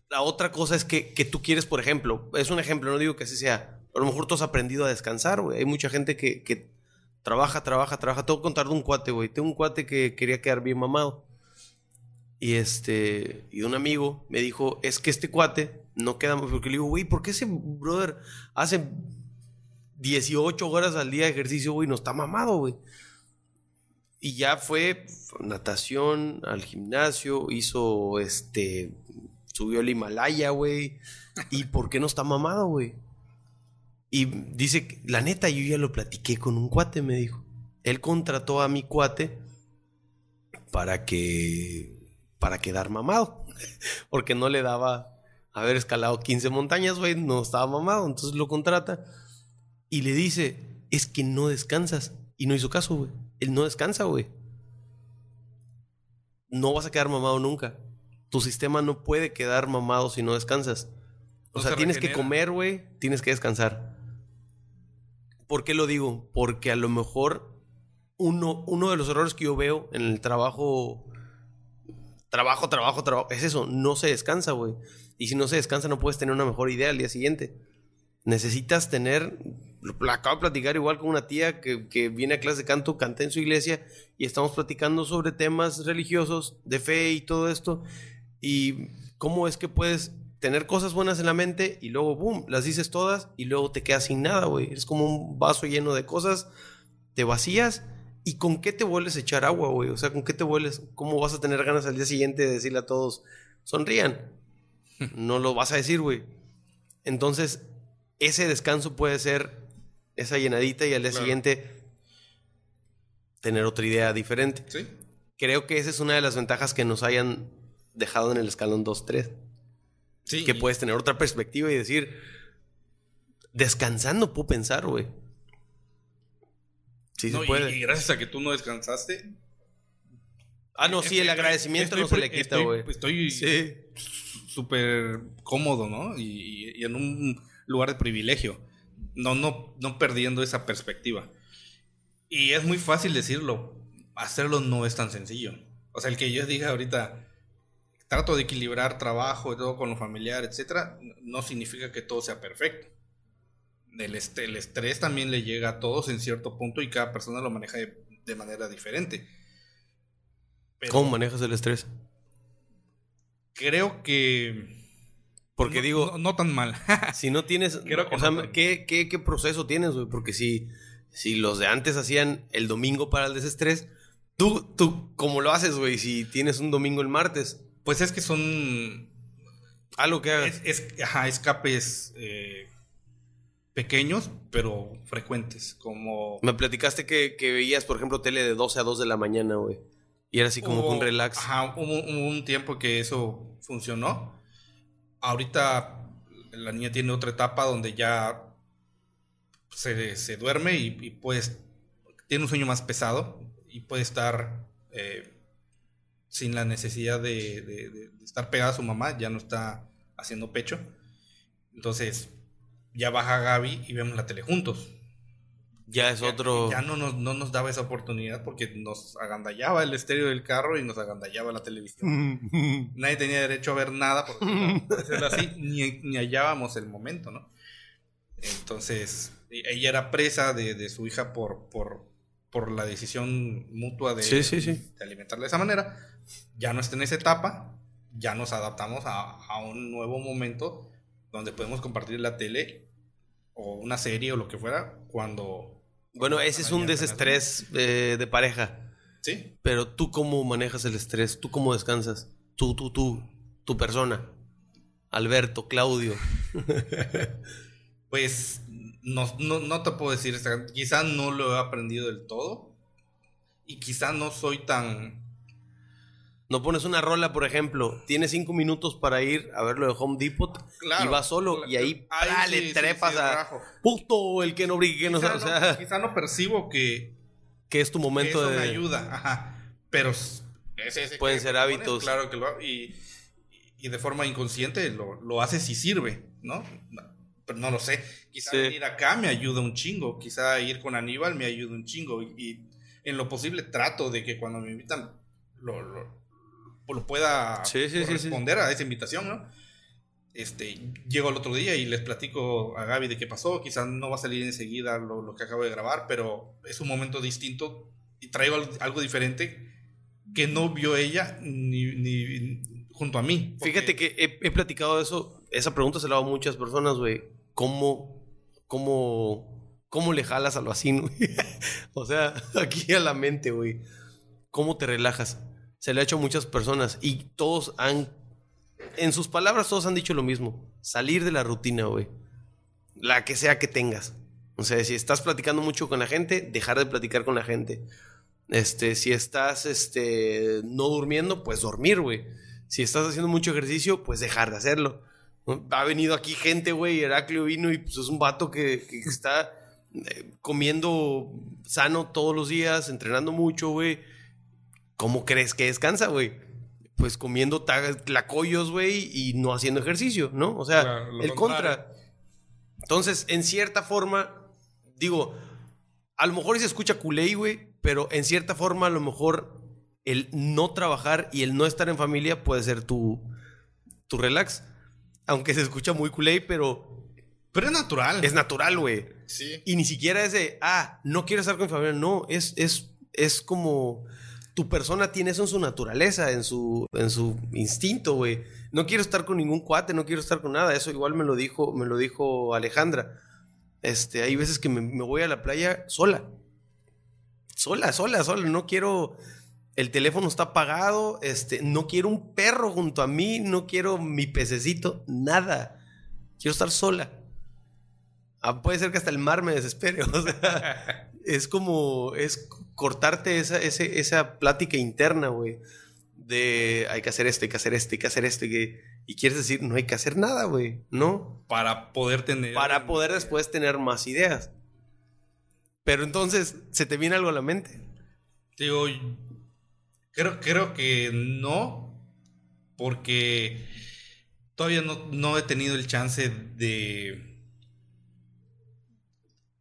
La otra cosa es que, tú quieres, por ejemplo, es un ejemplo, no digo que así sea, a lo mejor tú has aprendido a descansar, güey. Hay mucha gente que, trabaja, trabaja, trabaja. Tengo que contar de un cuate, güey. Tengo un cuate que quería quedar bien mamado. Y este, y un amigo me dijo, es que este cuate no queda, porque le digo, güey, ¿por qué ese brother hace 18 horas al día de ejercicio, güey, no está mamado, güey. Y ya fue natación, al gimnasio, hizo este, subió el Himalaya, güey. ¿Y por qué no está mamado, güey? Y dice, la neta, yo ya lo platiqué con un cuate, me dijo. Él contrató a mi cuate para que, para quedar mamado. Porque no le daba haber escalado 15 montañas, güey, no estaba mamado. Entonces lo contrata y le dice, es que no descansas. Y no hizo caso, güey. Él no descansa, güey. No vas a quedar mamado nunca. Tu sistema no puede quedar mamado si no descansas. O sea, tienes que comer, güey. Tienes que descansar. ¿Por qué lo digo? Porque a lo mejor uno, uno de los errores que yo veo en el trabajo, trabajo, trabajo, trabajo, es eso, no se descansa, güey. Y si no se descansa no puedes tener una mejor idea al día siguiente. Necesitas tener lo acabo de platicar igual con una tía que, viene a clase de canto, canta en su iglesia y estamos platicando sobre temas religiosos, de fe y todo esto. Y cómo es que puedes tener cosas buenas en la mente y luego, boom, las dices todas y luego te quedas sin nada, güey. Es como un vaso lleno de cosas, te vacías y con qué te vuelves a echar agua, güey. O sea, con qué te vuelves, cómo vas a tener ganas al día siguiente de decirle a todos, sonrían. No lo vas a decir, güey. Entonces, ese descanso puede ser esa llenadita y al día siguiente tener otra idea diferente. Sí. Creo que esa es una de las ventajas que nos hayan dejado en el escalón 2-3. Sí. Que puedes tener otra perspectiva y decir, descansando puedo pensar, güey. Sí, se puede. Y, gracias a que tú no descansaste. Ah, no, sí, el agradecimiento no se le quita, güey. Estoy súper cómodo, ¿no? y en un lugar de privilegio no, no, no perdiendo esa perspectiva. Y es muy fácil decirlo, hacerlo no es tan sencillo. O sea, el que yo diga ahorita, trato de equilibrar trabajo y todo con lo familiar, etcétera, no significa que todo sea perfecto. El, el estrés también le llega a todos en cierto punto y cada persona lo maneja de, manera diferente. ¿Cómo manejas el estrés? Creo que porque digo. No, tan mal. si no tienes. o sea, ¿qué, proceso tienes, güey? Porque si, si los de antes hacían el domingo para el desestrés, tú, tú, ¿cómo lo haces, güey? Si tienes un domingo el martes. Pues es que son. Algo que hagas. Es, ajá, escapes. Eh, pequeños, pero frecuentes. Como. Me platicaste que, veías, por ejemplo, tele de 12 a 2 de la mañana, güey. Y era así como un relax. Ajá, hubo un tiempo que eso funcionó ahorita la niña tiene otra etapa donde ya se, duerme y, pues tiene un sueño más pesado y puede estar eh, sin la necesidad de, estar pegada a su mamá, ya no está haciendo pecho. Entonces ya baja Gaby y vemos la tele juntos. Ya es otro. Ya no nos, no nos daba esa oportunidad porque nos agandallaba el estéreo del carro y nos agandallaba la televisión. Nadie tenía derecho a ver nada, por decirlo así, ni, ni hallábamos el momento, ¿no? Entonces, ella era presa de, su hija por, por, por, la decisión mutua de, de alimentarla de esa manera. Ya no está en esa etapa, ya nos adaptamos a, a un nuevo momento donde podemos compartir la tele o una serie o lo que fuera cuando... Bueno, ese es un desestrés eh, de pareja. Sí. Pero tú cómo manejas el estrés, tú cómo descansas, tú, tú, tú, tu persona, Alberto, Claudio. pues no, no, no, te puedo decir, quizá no lo he aprendido del todo y quizá no soy tan no pones una rola, por ejemplo, tienes cinco minutos para ir a verlo de Home Depot y vas solo y ahí, le trepas a puto el que no brigue, que no, o sea, quizá no percibo que que es tu momento de ayuda, ajá, pero pueden ser hábitos, claro que lo y, y de forma inconsciente lo, lo haces y sirve, ¿no? Pero no lo sé. Quizá ir acá me ayuda un chingo, quizá ir con Aníbal me ayuda un chingo y, en lo posible trato de que cuando me invitan lo, lo lo pueda responder a esa invitación, ¿no? Este, llego el otro día y les platico a Gaby de qué pasó, quizás no va a salir enseguida lo, que acabo de grabar, pero es un momento distinto y traigo algo, diferente que no vio ella ni, junto a mí. Fíjate que he, platicado de eso, esa pregunta se la hago a muchas personas, güey, ¿cómo, cómo, cómo le jalas al vacío? o sea, aquí a la mente, güey, ¿cómo te relajas? Se le ha hecho a muchas personas y todos han, en sus palabras, todos han dicho lo mismo. Salir de la rutina, güey. La que sea que tengas. O sea, si estás platicando mucho con la gente, dejar de platicar con la gente. Este, si estás, este, no durmiendo, pues dormir, güey. Si estás haciendo mucho ejercicio, pues dejar de hacerlo. Ha venido aquí gente, güey, Heraclio vino y pues es un vato que, que está eh, comiendo sano todos los días, entrenando mucho, güey ¿cómo crees que descansa, güey? Pues comiendo tlacoyos, güey, y no haciendo ejercicio, ¿no? O sea, el contra. Entonces, en cierta forma, digo, a lo mejor se escucha culé, güey, pero en cierta forma, a lo mejor el no trabajar y el no estar en familia puede ser tu, tu relax. Aunque se escucha muy culé, pero. Pero es natural. Es natural, güey. Sí. Y ni siquiera es de, ah, no quiero estar con mi familia. No, es, es, es como tu persona tiene eso en su naturaleza, en su, en su instinto, güey. No quiero estar con ningún cuate, no quiero estar con nada. Eso igual me lo dijo, me lo dijo Alejandra. Este, hay veces que me, voy a la playa sola. Sola, sola, sola. No quiero. El teléfono está apagado. Este, no quiero un perro junto a mí. No quiero mi pececito. Nada. Quiero estar sola. Ah, puede ser que hasta el mar me desespere. O sea, es como. Es cortarte esa, esa plática interna, güey. De hay que hacer esto, hay que hacer esto, hay que hacer esto. Y, y quieres decir, no hay que hacer nada, güey. ¿No? Para poder tener. Para poder después tener más ideas. Pero entonces, ¿se te viene algo a la mente? Digo, creo, creo que no. Porque todavía no, no he tenido el chance de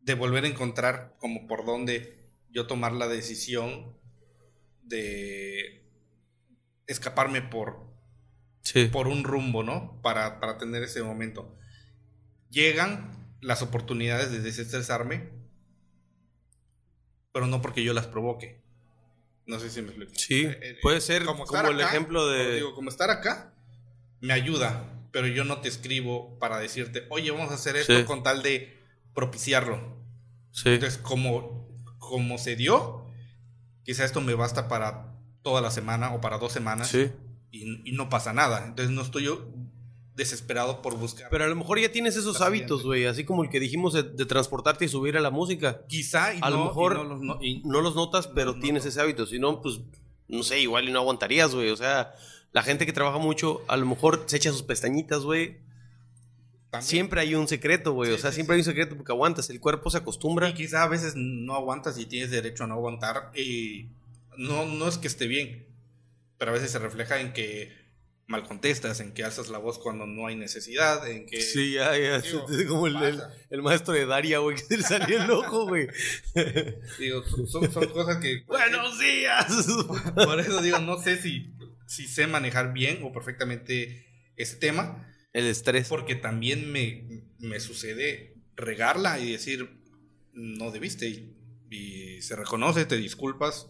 de volver a encontrar como por dónde yo tomar la decisión de escaparme por, por un rumbo, ¿no? Para, para tener ese momento. Llegan las oportunidades de desestresarme, pero no porque yo las provoque. No sé si me explico. Sí, eh, eh, puede ser como, el ejemplo de... Digo, como estar acá me ayuda, pero yo no te escribo para decirte, oye, vamos a hacer esto con tal de propiciarlo. Sí. Entonces, como como se dio, quizá esto me basta para toda la semana o para dos semanas. Y, no pasa nada. Entonces no estoy yo desesperado por buscar. Pero a lo mejor ya tienes esos hábitos, güey. Así como el que dijimos de, transportarte y subir a la música. Quizá y a lo mejor no los, notas, pero tienes ese hábito. Si no, pues, no sé, igual y no aguantarías, güey. O sea, la gente que trabaja mucho, a lo mejor se echa sus pestañitas, güey Siempre hay un secreto, güey. o sea, siempre hay un secreto porque aguantas. El cuerpo se acostumbra. Y quizá a veces no aguantas y tienes derecho a no aguantar. Y no, no es que esté bien. Pero a veces se refleja en que mal contestas, en que alzas la voz cuando no hay necesidad, en que... Sí, ya, ya, como el, el, maestro de Daria, güey, que le salió el ojo, güey. Digo, son, son, cosas que... ¡Buenos días! Por eso digo, no sé si, si sé manejar bien o perfectamente ese tema. El estrés. Porque también me, me sucede regarla y decir, no debiste, y, y se reconoce, te disculpas,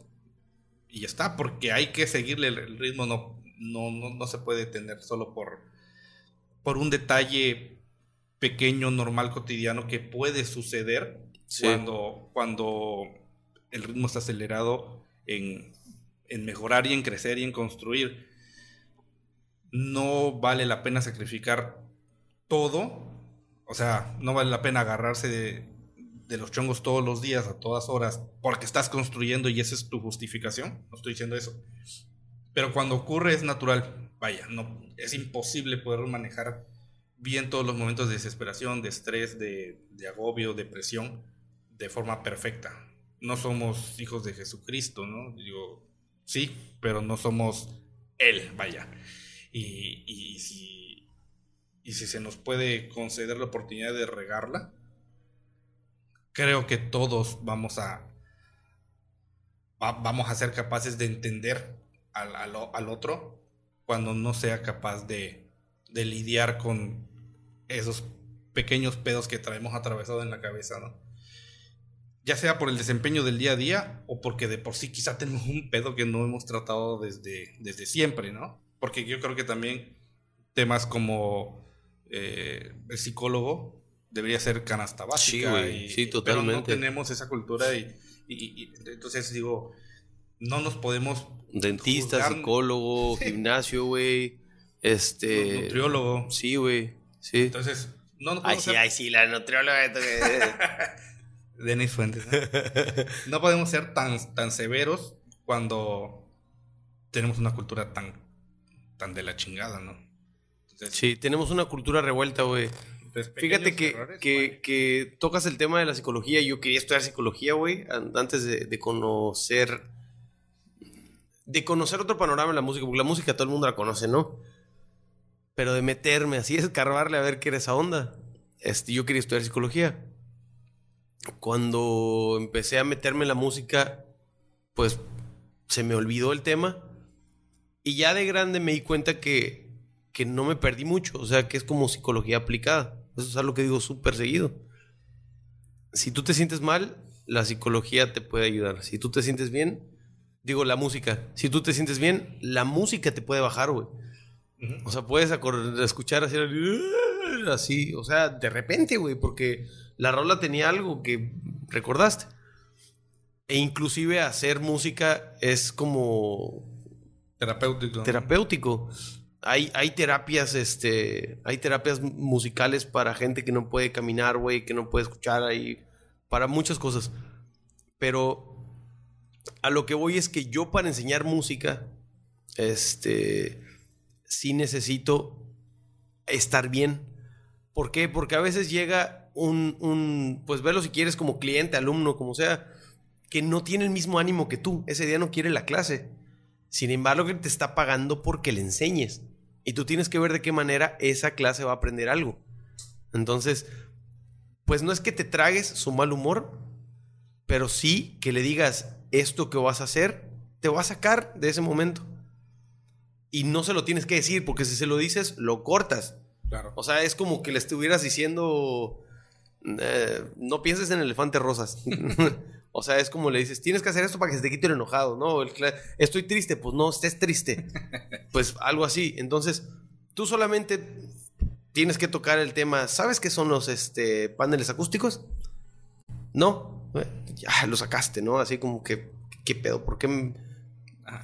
y ya está, porque hay que seguirle el ritmo, no, no, no, se puede tener solo por, por un detalle pequeño, normal, cotidiano que puede suceder cuando, cuando el ritmo está acelerado en, en mejorar y en crecer y en construir. No vale la pena sacrificar todo, o sea, no vale la pena agarrarse de, los chongos todos los días, a todas horas, porque estás construyendo y esa es tu justificación. No estoy diciendo eso. Pero cuando ocurre es natural. Vaya, no, es imposible poder manejar bien todos los momentos de desesperación, de estrés, de, de agobio, depresión, de forma perfecta. No somos hijos de Jesucristo, ¿no? Digo, sí, pero no somos Él, vaya. Y, si, se nos puede conceder la oportunidad de regarla, creo que todos vamos a, vamos a ser capaces de entender al, otro cuando no sea capaz de, de, lidiar con esos pequeños pedos que traemos atravesado en la cabeza, ¿no? Ya sea por el desempeño del día a día o porque de por sí quizá tenemos un pedo que no hemos tratado desde, desde siempre, ¿no? Porque yo creo que también temas como eh, el psicólogo debería ser canasta básica. Sí, sí, totalmente. Pero no tenemos esa cultura y, y, entonces digo, no nos podemos... Dentista, psicólogo, gimnasio, güey. Este... Nutriólogo. Sí, güey. Sí. Entonces, no nos podemos Ay, sí, ay, sí, la nutrióloga. Denis Fuentes. ¿no? podemos ser tan, tan severos cuando tenemos una cultura tan, tan de la chingada, ¿no? sí, tenemos una cultura revuelta, güey. Fíjate que, que, tocas el tema de la psicología. Yo quería estudiar psicología, güey, antes de, conocer. De conocer otro panorama en la música, porque la música todo el mundo la conoce, ¿no? Pero de meterme así, escarbarle a ver qué era esa onda. Este, yo quería estudiar psicología. Cuando empecé a meterme en la música, pues se me olvidó el tema. Y ya de grande me di cuenta que, que no me perdí mucho. O sea, que es como psicología aplicada. Eso es algo que digo súper seguido. Si tú te sientes mal, la psicología te puede ayudar. Si tú te sientes bien, digo la música. Si tú te sientes bien, la música te puede bajar, güey. O sea, puedes escuchar así, así, o sea, de repente, güey, porque la rola tenía algo que recordaste. E inclusive hacer música es como terapéutico. Terapéutico hay, hay terapias, este, hay terapias musicales para gente que no puede caminar, güey, que no puede escuchar ahí, para muchas cosas. Pero a lo que voy es que yo para enseñar música, este, sí necesito estar bien. ¿Por qué? Porque a veces llega un, un, pues verlo si quieres como cliente, alumno, como sea, que no tiene el mismo ánimo que tú. Ese día no quiere la clase. Sin embargo, que te está pagando porque le enseñes. Y tú tienes que ver de qué manera esa clase va a aprender algo. Entonces, pues no es que te tragues su mal humor, pero sí que le digas esto que vas a hacer, te va a sacar de ese momento. Y no se lo tienes que decir, porque si se lo dices, lo cortas. Claro. O sea, es como que le estuvieras diciendo, eh, no pienses en elefantes rosas. O sea, es como le dices, tienes que hacer esto para que se te quite el enojado, ¿no? estoy triste, pues no, estés triste. Pues algo así. Entonces, tú solamente tienes que tocar el tema. ¿Sabes qué son los este, paneles acústicos? No. Ya lo sacaste, ¿no? Así como que, ¿qué pedo? ¿Por qué?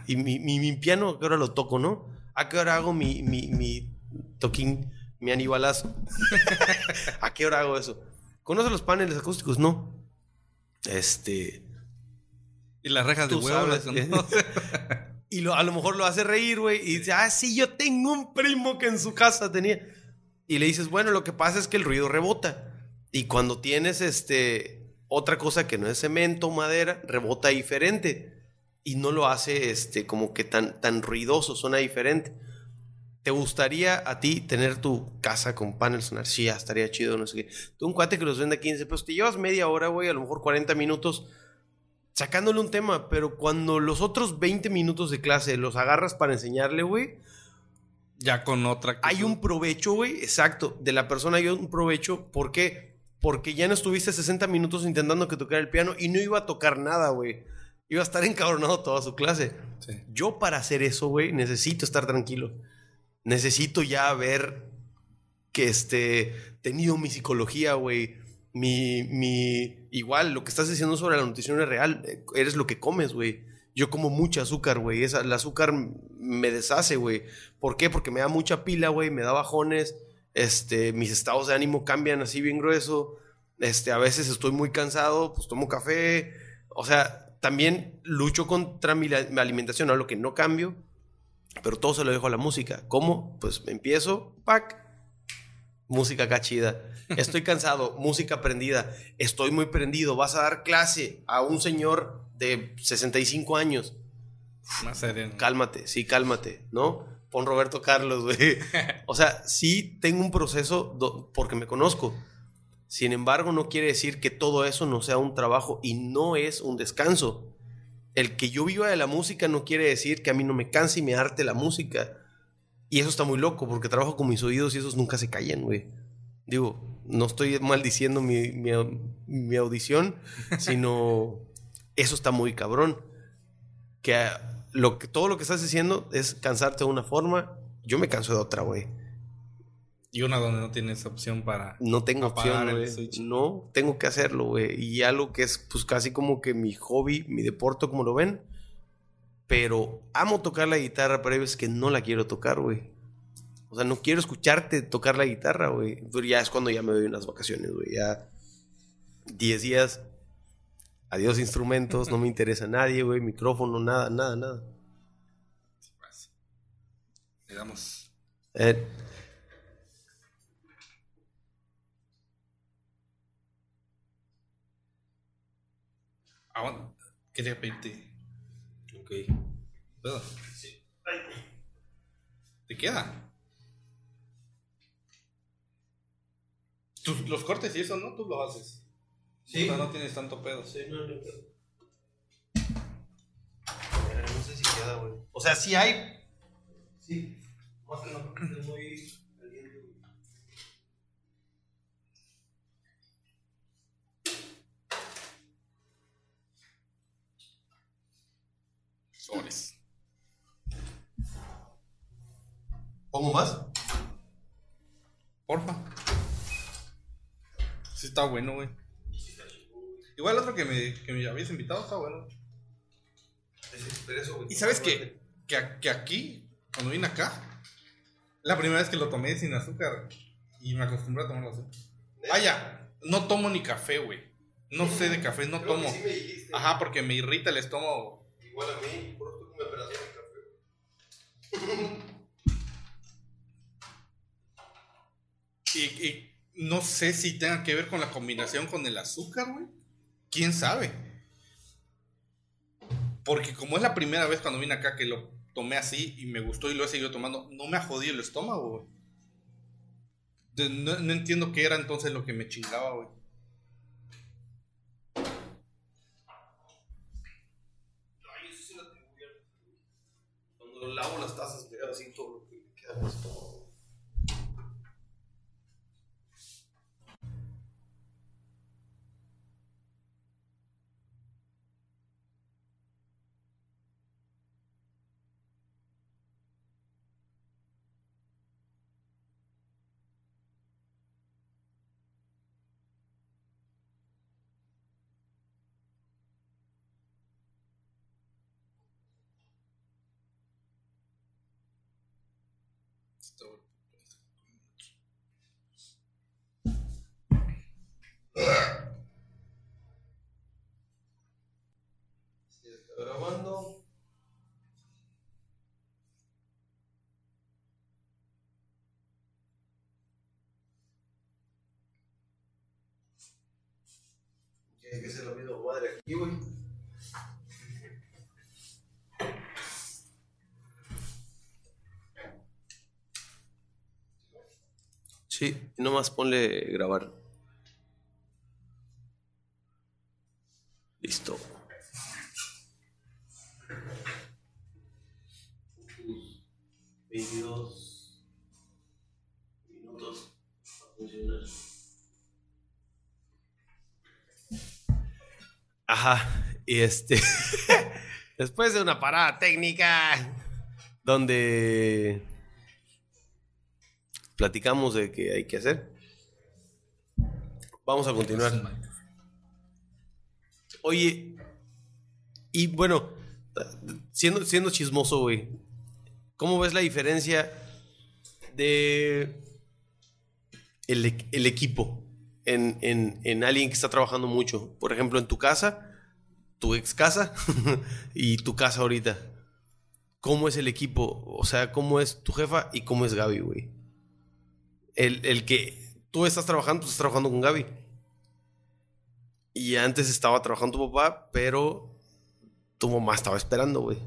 Y mi, mi, piano, ¿a qué hora lo toco, no? ¿A qué hora hago mi, mi, mi toquín, mi anibalazo? ¿A qué hora hago eso? ¿Conoces los paneles acústicos? No. Este. Y las rejas de huevo. y lo, a lo mejor lo hace reír, güey. Y dice, ah, sí, yo tengo un primo que en su casa tenía. Y le dices, bueno, lo que pasa es que el ruido rebota. Y cuando tienes este otra cosa que no es cemento, madera, rebota diferente. Y no lo hace este como que tan, tan ruidoso, suena diferente. ¿Te gustaría a ti tener tu casa con paneles solar? Sí, ya estaría chido, no sé qué. Tú un cuate que los vende a 15 pesos, te llevas media hora, güey, a lo mejor 40 minutos sacándole un tema, pero cuando los otros 20 minutos de clase los agarras para enseñarle, güey. Ya con otra. Hay un provecho, güey, exacto. De la persona hay un provecho. ¿Por qué? Porque ya no estuviste 60 minutos intentando que tocara el piano y no iba a tocar nada, güey. Iba a estar encabronado toda su clase. Yo para hacer eso, güey, necesito estar tranquilo necesito ya haber que este, tenido mi psicología, güey. Mi, mi, igual, lo que estás diciendo sobre la nutrición es real. Eres lo que comes, güey. Yo como mucho azúcar, güey. El azúcar me deshace, güey. ¿Por qué? Porque me da mucha pila, güey. Me da bajones. Este, mis estados de ánimo cambian así bien grueso. Este, a veces estoy muy cansado, pues tomo café. O sea, también lucho contra mi alimentación, a lo que no cambio pero todo se lo dejo a la música. ¿Cómo? Pues empiezo, pack, música cachida. Estoy cansado, música prendida. Estoy muy prendido. Vas a dar clase a un señor de 65 años. Más serio. Cálmate, sí, cálmate, ¿no? Pon Roberto Carlos, güey. O sea, sí tengo un proceso porque me conozco. Sin embargo, no quiere decir que todo eso no sea un trabajo y no es un descanso el que yo viva de la música no quiere decir que a mí no me canse y me arte la música. Y eso está muy loco porque trabajo con mis oídos y esos nunca se callan, güey. Digo, no estoy maldiciendo mi, mi, audición, sino eso está muy cabrón. Que, lo que todo lo que estás diciendo es cansarte de una forma, yo me canso de otra, güey. Y una donde no tienes opción para. No tengo opción, güey. No, tengo que hacerlo, güey. Y algo que es, pues, casi como que mi hobby, mi deporte, como lo ven. Pero amo tocar la guitarra, pero hay veces que no la quiero tocar, güey. O sea, no quiero escucharte tocar la guitarra, güey. Pero ya es cuando ya me doy unas vacaciones, güey. Ya 10 días. Adiós instrumentos, no me interesa nadie, güey. Micrófono, nada, nada, nada. Le damos. Eh, Ah, quería pedirte. Ok. ¿Puedo? Sí. ¿Te queda? los cortes y eso, ¿no? Tú lo haces. Sí. O sea, no tienes tanto pedo. Sí, no, no, no sé si queda, güey. O sea, sí hay. Sí. Más que no, es muy. ¿Pongo más? Porfa. Sí está bueno, güey. Igual el otro que me, que me habías invitado está bueno. Y sabes que, que, aquí, cuando vine acá, la primera vez que lo tomé sin azúcar y me acostumbré a tomarlo así. Vaya, no tomo ni café, güey. No sé de café, no tomo. Ajá, porque me irrita el estómago Igual a mí, por eso me operación de café. y, y no sé si tenga que ver con la combinación con el azúcar, güey. ¿Quién sabe? Porque como es la primera vez cuando vine acá que lo tomé así y me gustó y lo he seguido tomando, no me ha jodido el estómago, güey. No, no, entiendo qué era entonces lo que me chingaba, güey. Lavo las tazas, así todo lo que queda más grabando. Tiene que ser lo mismo madre aquí, güey. Nomás ponle grabar. Listo. Videos minutos Ajá, y este. Después de una parada técnica donde platicamos de qué hay que hacer. Vamos a continuar. Oye, y bueno, siendo, siendo chismoso, güey, ¿cómo ves la diferencia de el, equipo en, en, alguien que está trabajando mucho? Por ejemplo, en tu casa, tu ex casa y tu casa ahorita. ¿Cómo es el equipo? O sea, ¿cómo es tu jefa y cómo es Gaby, güey? El, que tú estás trabajando, tú estás trabajando con Gaby. Y antes estaba trabajando tu papá, pero tu mamá estaba esperando, güey.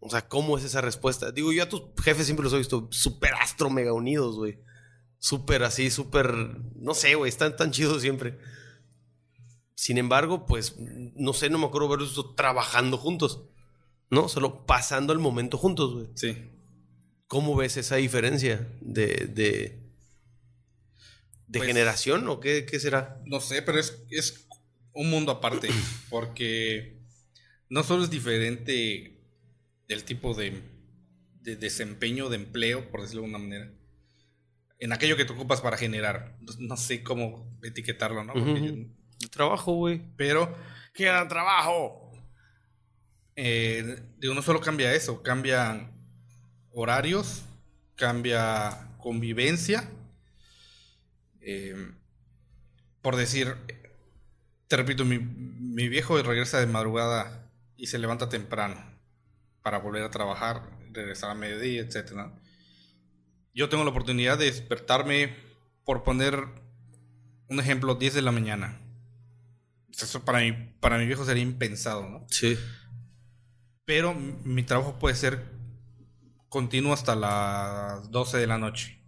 O sea, ¿cómo es esa respuesta? Digo, yo a tus jefes siempre los he visto súper astro mega unidos, güey. Súper así, súper. No sé, güey, están tan chidos siempre. Sin embargo, pues, no sé, no me acuerdo verlos trabajando juntos. ¿No? Solo pasando el momento juntos, güey. Sí. ¿Cómo ves esa diferencia de, de, de pues, generación o qué, será? No sé, pero es, es un mundo aparte, porque no solo es diferente el tipo de, de, desempeño de empleo, por decirlo de alguna manera, en aquello que te ocupas para generar. No, sé cómo etiquetarlo, ¿no? trabajo, güey. Pero, ¿qué era trabajo? Eh, digo, no solo cambia eso, cambia horarios, cambia convivencia. Eh, por decir, te repito, mi, viejo regresa de madrugada y se levanta temprano para volver a trabajar, regresar a mediodía, etc. Yo tengo la oportunidad de despertarme, por poner un ejemplo, 10 de la mañana. Eso para mi, para mi viejo sería impensado, ¿no? Sí. Pero mi trabajo puede ser continuo hasta las 12 de la noche.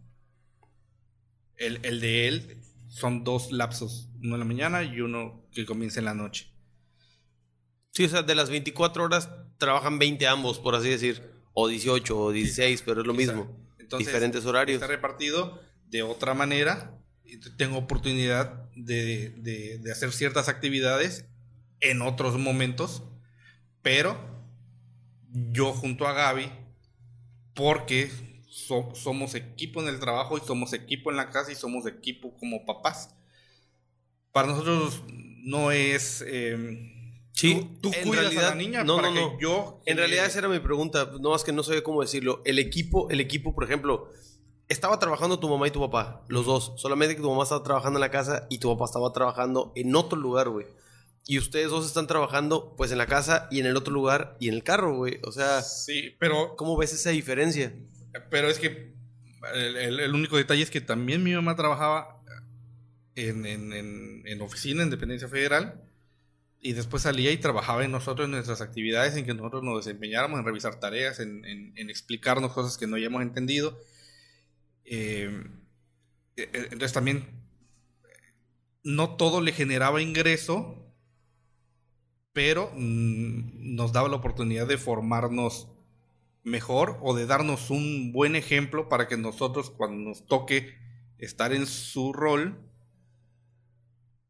El, de él son dos lapsos, uno en la mañana y uno que comienza en la noche. Sí, o sea, de las 24 horas trabajan 20 ambos, por así decir, o 18 o 16, pero es lo mismo. diferentes horarios. Está repartido de otra manera. Tengo oportunidad de, de hacer ciertas actividades en otros momentos, pero yo junto a Gaby porque somos equipo en el trabajo y somos equipo en la casa y somos equipo como papás. Para nosotros no es... Eh, sí, tú, cuidas a la niña no, no, no. yo... En realidad esa era mi pregunta, no más que no sabía cómo decirlo. El equipo, el equipo, por ejemplo, estaba trabajando tu mamá y tu papá, los dos. Solamente que tu mamá estaba trabajando en la casa y tu papá estaba trabajando en otro lugar, güey y ustedes dos están trabajando pues en la casa y en el otro lugar y en el carro, güey. O sea, sí, pero ¿cómo ves esa diferencia? Pero es que el, único detalle es que también mi mamá trabajaba en, en, oficina, en dependencia federal, y después salía y trabajaba en nosotros, en nuestras actividades, en que nosotros nos desempeñáramos, en revisar tareas, en, explicarnos cosas que no hayamos entendido. Eh, e, e, entonces también no todo le generaba ingreso pero mm, nos daba la oportunidad de formarnos mejor o de darnos un buen ejemplo para que nosotros cuando nos toque estar en su rol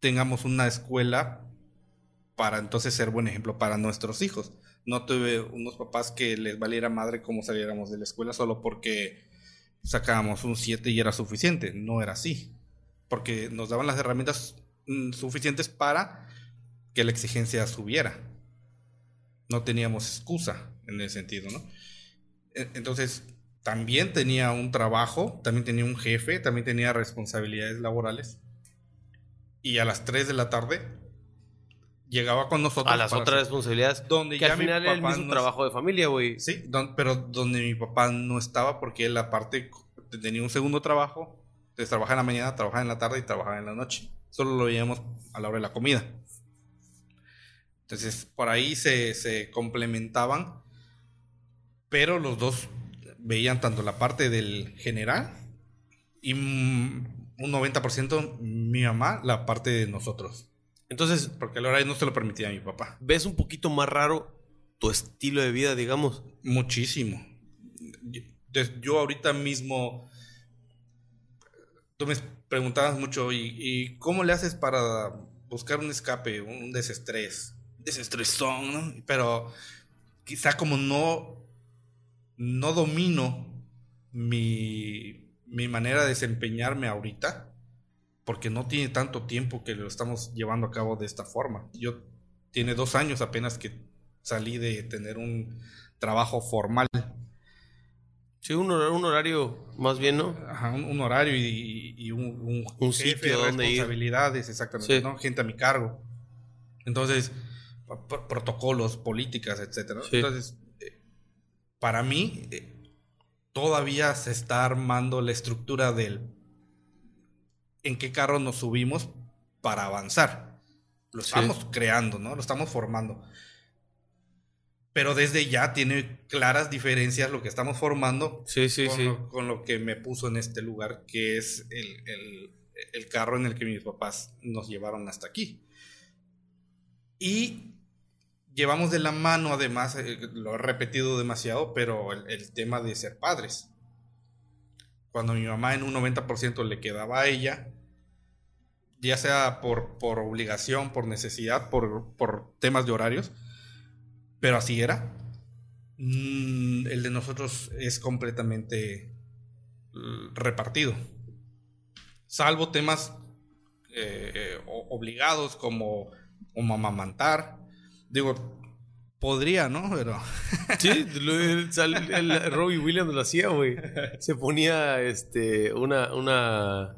tengamos una escuela para entonces ser buen ejemplo para nuestros hijos. No tuve unos papás que les valiera madre cómo saliéramos de la escuela solo porque sacábamos un 7 y era suficiente. No era así. Porque nos daban las herramientas mm, suficientes para que la exigencia subiera. No teníamos excusa en ese sentido, ¿no? E, entonces, también tenía un trabajo, también tenía un jefe, también tenía responsabilidades laborales. Y a las 3 de la tarde llegaba con nosotros. A las otras responsabilidades. Donde que al final era el mismo trabajo de familia, güey. Sí, pero donde mi papá no estaba porque él aparte tenía un segundo trabajo. Entonces trabajaba en la mañana, trabajaba en la tarde y trabajaba en la noche. Solo lo veíamos a la hora de la comida. Entonces, por ahí se, complementaban, pero los dos veían tanto la parte del general Y un 90% mi mamá, la parte de nosotros. Entonces, porque a la hora no se lo permitía a mi papá. ¿Ves un poquito más raro tu estilo de vida, digamos? Muchísimo. Yo, ahorita mismo, tú me preguntabas mucho, ¿y, cómo le haces para buscar un escape, un desestrés? Desestresón, ¿no? Pero quizá como no, no domino mi, mi manera de desempeñarme ahorita, porque no tiene tanto tiempo que lo estamos llevando a cabo de esta forma. Yo tiene dos años apenas que salí de tener un trabajo formal. Sí, un, horario más bien, ¿no? Ajá, un, horario y, un, un, sitio donde responsabilidades, exactamente, ¿no? Gente a mi cargo. Entonces, protocolos, políticas, etcétera. Entonces, eh, para mí, eh, todavía se está armando la estructura del en qué carro nos subimos para avanzar. Lo estamos creando, ¿no? Lo estamos formando. Pero desde ya tiene claras diferencias lo que estamos formando sí, sí, con, Lo, con, Lo, que me puso en este lugar, que es el, el, carro en el que mis papás nos llevaron hasta aquí. Y llevamos de la mano, además, eh, lo he repetido demasiado, pero el, tema de ser padres. Cuando mi mamá en un 90% le quedaba a ella, ya sea por, por obligación, por necesidad, por, por, temas de horarios, pero así era. Mm, el de nosotros es completamente mm, repartido. Salvo temas eh, obligados como, como amamantar. Digo, podría, ¿no? Pero. sí, el, el, Robbie Williams lo hacía, güey. Se ponía este, una, una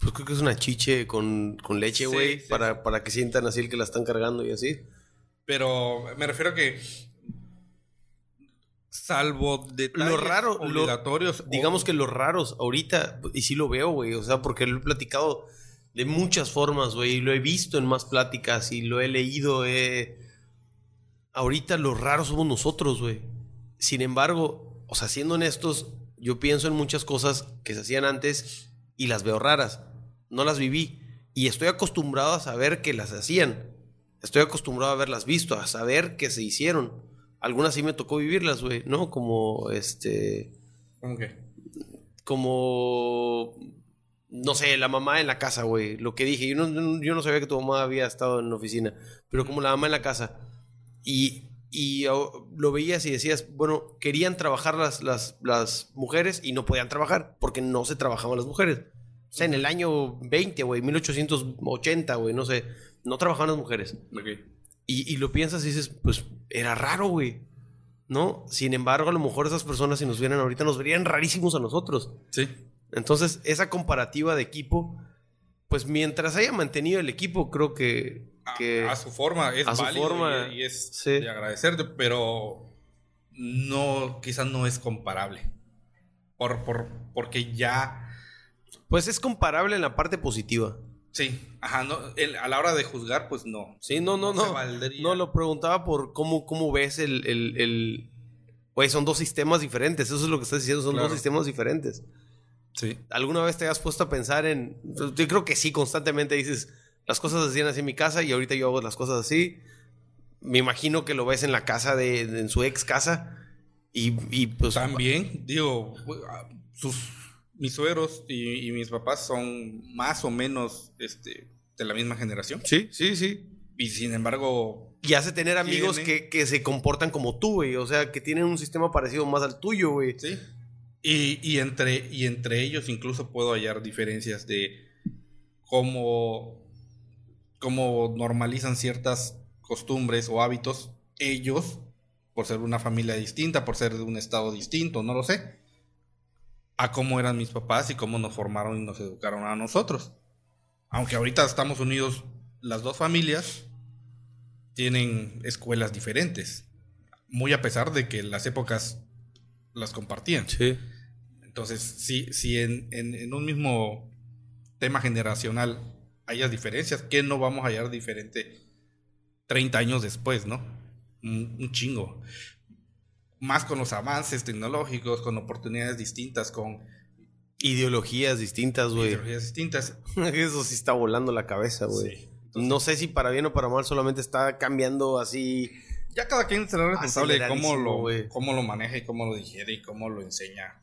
pues creo que es una chiche con, leche, güey, para, para que sientan así el que la están cargando y así. Pero me refiero a que salvo detalles lo raro, obligatorios. digamos que los raros, ahorita, y sí lo veo, güey, o sea, porque lo he platicado de muchas formas, güey, lo he visto en más pláticas y lo he leído. Ahorita los raros somos nosotros, güey. Sin embargo, o sea, siendo honestos, yo pienso en muchas cosas que se hacían antes y las veo raras no las viví. Y estoy acostumbrado a saber que las hacían. Estoy acostumbrado a haberlas visto, a saber que se hicieron. Algunas sí me tocó vivirlas, güey, ¿no? Como este. ¿Cómo qué? Como. No sé, la mamá en la casa, güey. Lo que dije. Yo no, yo no sabía que tu mamá había estado en la oficina. Pero como la mamá en la casa. Y, y lo veías y decías, bueno, querían trabajar las, las, las mujeres y no podían trabajar porque no se trabajaban las mujeres. O sea, en el año 20, güey, 1880, güey, no sé. No trabajaban las mujeres. Y, y, lo piensas y dices, pues era raro, güey. ¿No? Sin embargo, a lo mejor esas personas, si nos vieran ahorita, nos verían rarísimos a nosotros. Sí. Entonces, esa comparativa de equipo, pues mientras haya mantenido el equipo, creo que. a, su forma, es a su forma, y, es de agradecerte, pero no, quizás no es comparable. Por, por, porque ya pues es comparable en la parte positiva. Sí, ajá, no, a la hora de juzgar, pues no. Sí, no, no, no. No, lo preguntaba por cómo, cómo ves el, el, Pues son dos sistemas diferentes, eso es lo que estás diciendo, son dos sistemas diferentes. Sí. ¿Alguna vez te has puesto a pensar en... Yo creo que sí, constantemente dices, las cosas se hacían así en mi casa y ahorita yo hago las cosas así. Me imagino que lo ves en la casa de, en su ex casa y, y pues... También, digo, sus mis suegros y, mis papás son más o menos este, de la misma generación. Sí, sí, sí. Y sin embargo... Y hace tener amigos que, que, se comportan como tú, güey. O sea, que tienen un sistema parecido más al tuyo, güey. Sí. Y, y, entre, y entre ellos incluso puedo hallar diferencias de cómo, cómo normalizan ciertas costumbres o hábitos ellos por ser una familia distinta, por ser de un estado distinto, no lo sé a cómo eran mis papás y cómo nos formaron y nos educaron a nosotros. Aunque ahorita estamos unidos las dos familias, tienen escuelas diferentes. Muy a pesar de que las épocas las compartían. Sí. Entonces, si, si en, un mismo tema generacional hayas diferencias, ¿qué no vamos a hallar diferente 30 años después, no? un chingo más con los avances tecnológicos, con oportunidades distintas, con Ideologías distintas, güey. Ideologías distintas. Eso sí está volando la cabeza, güey. no sé si para bien o para mal solamente está cambiando así. Ya cada quien será responsable de cómo lo, cómo lo maneja y cómo lo digiere y cómo lo enseña.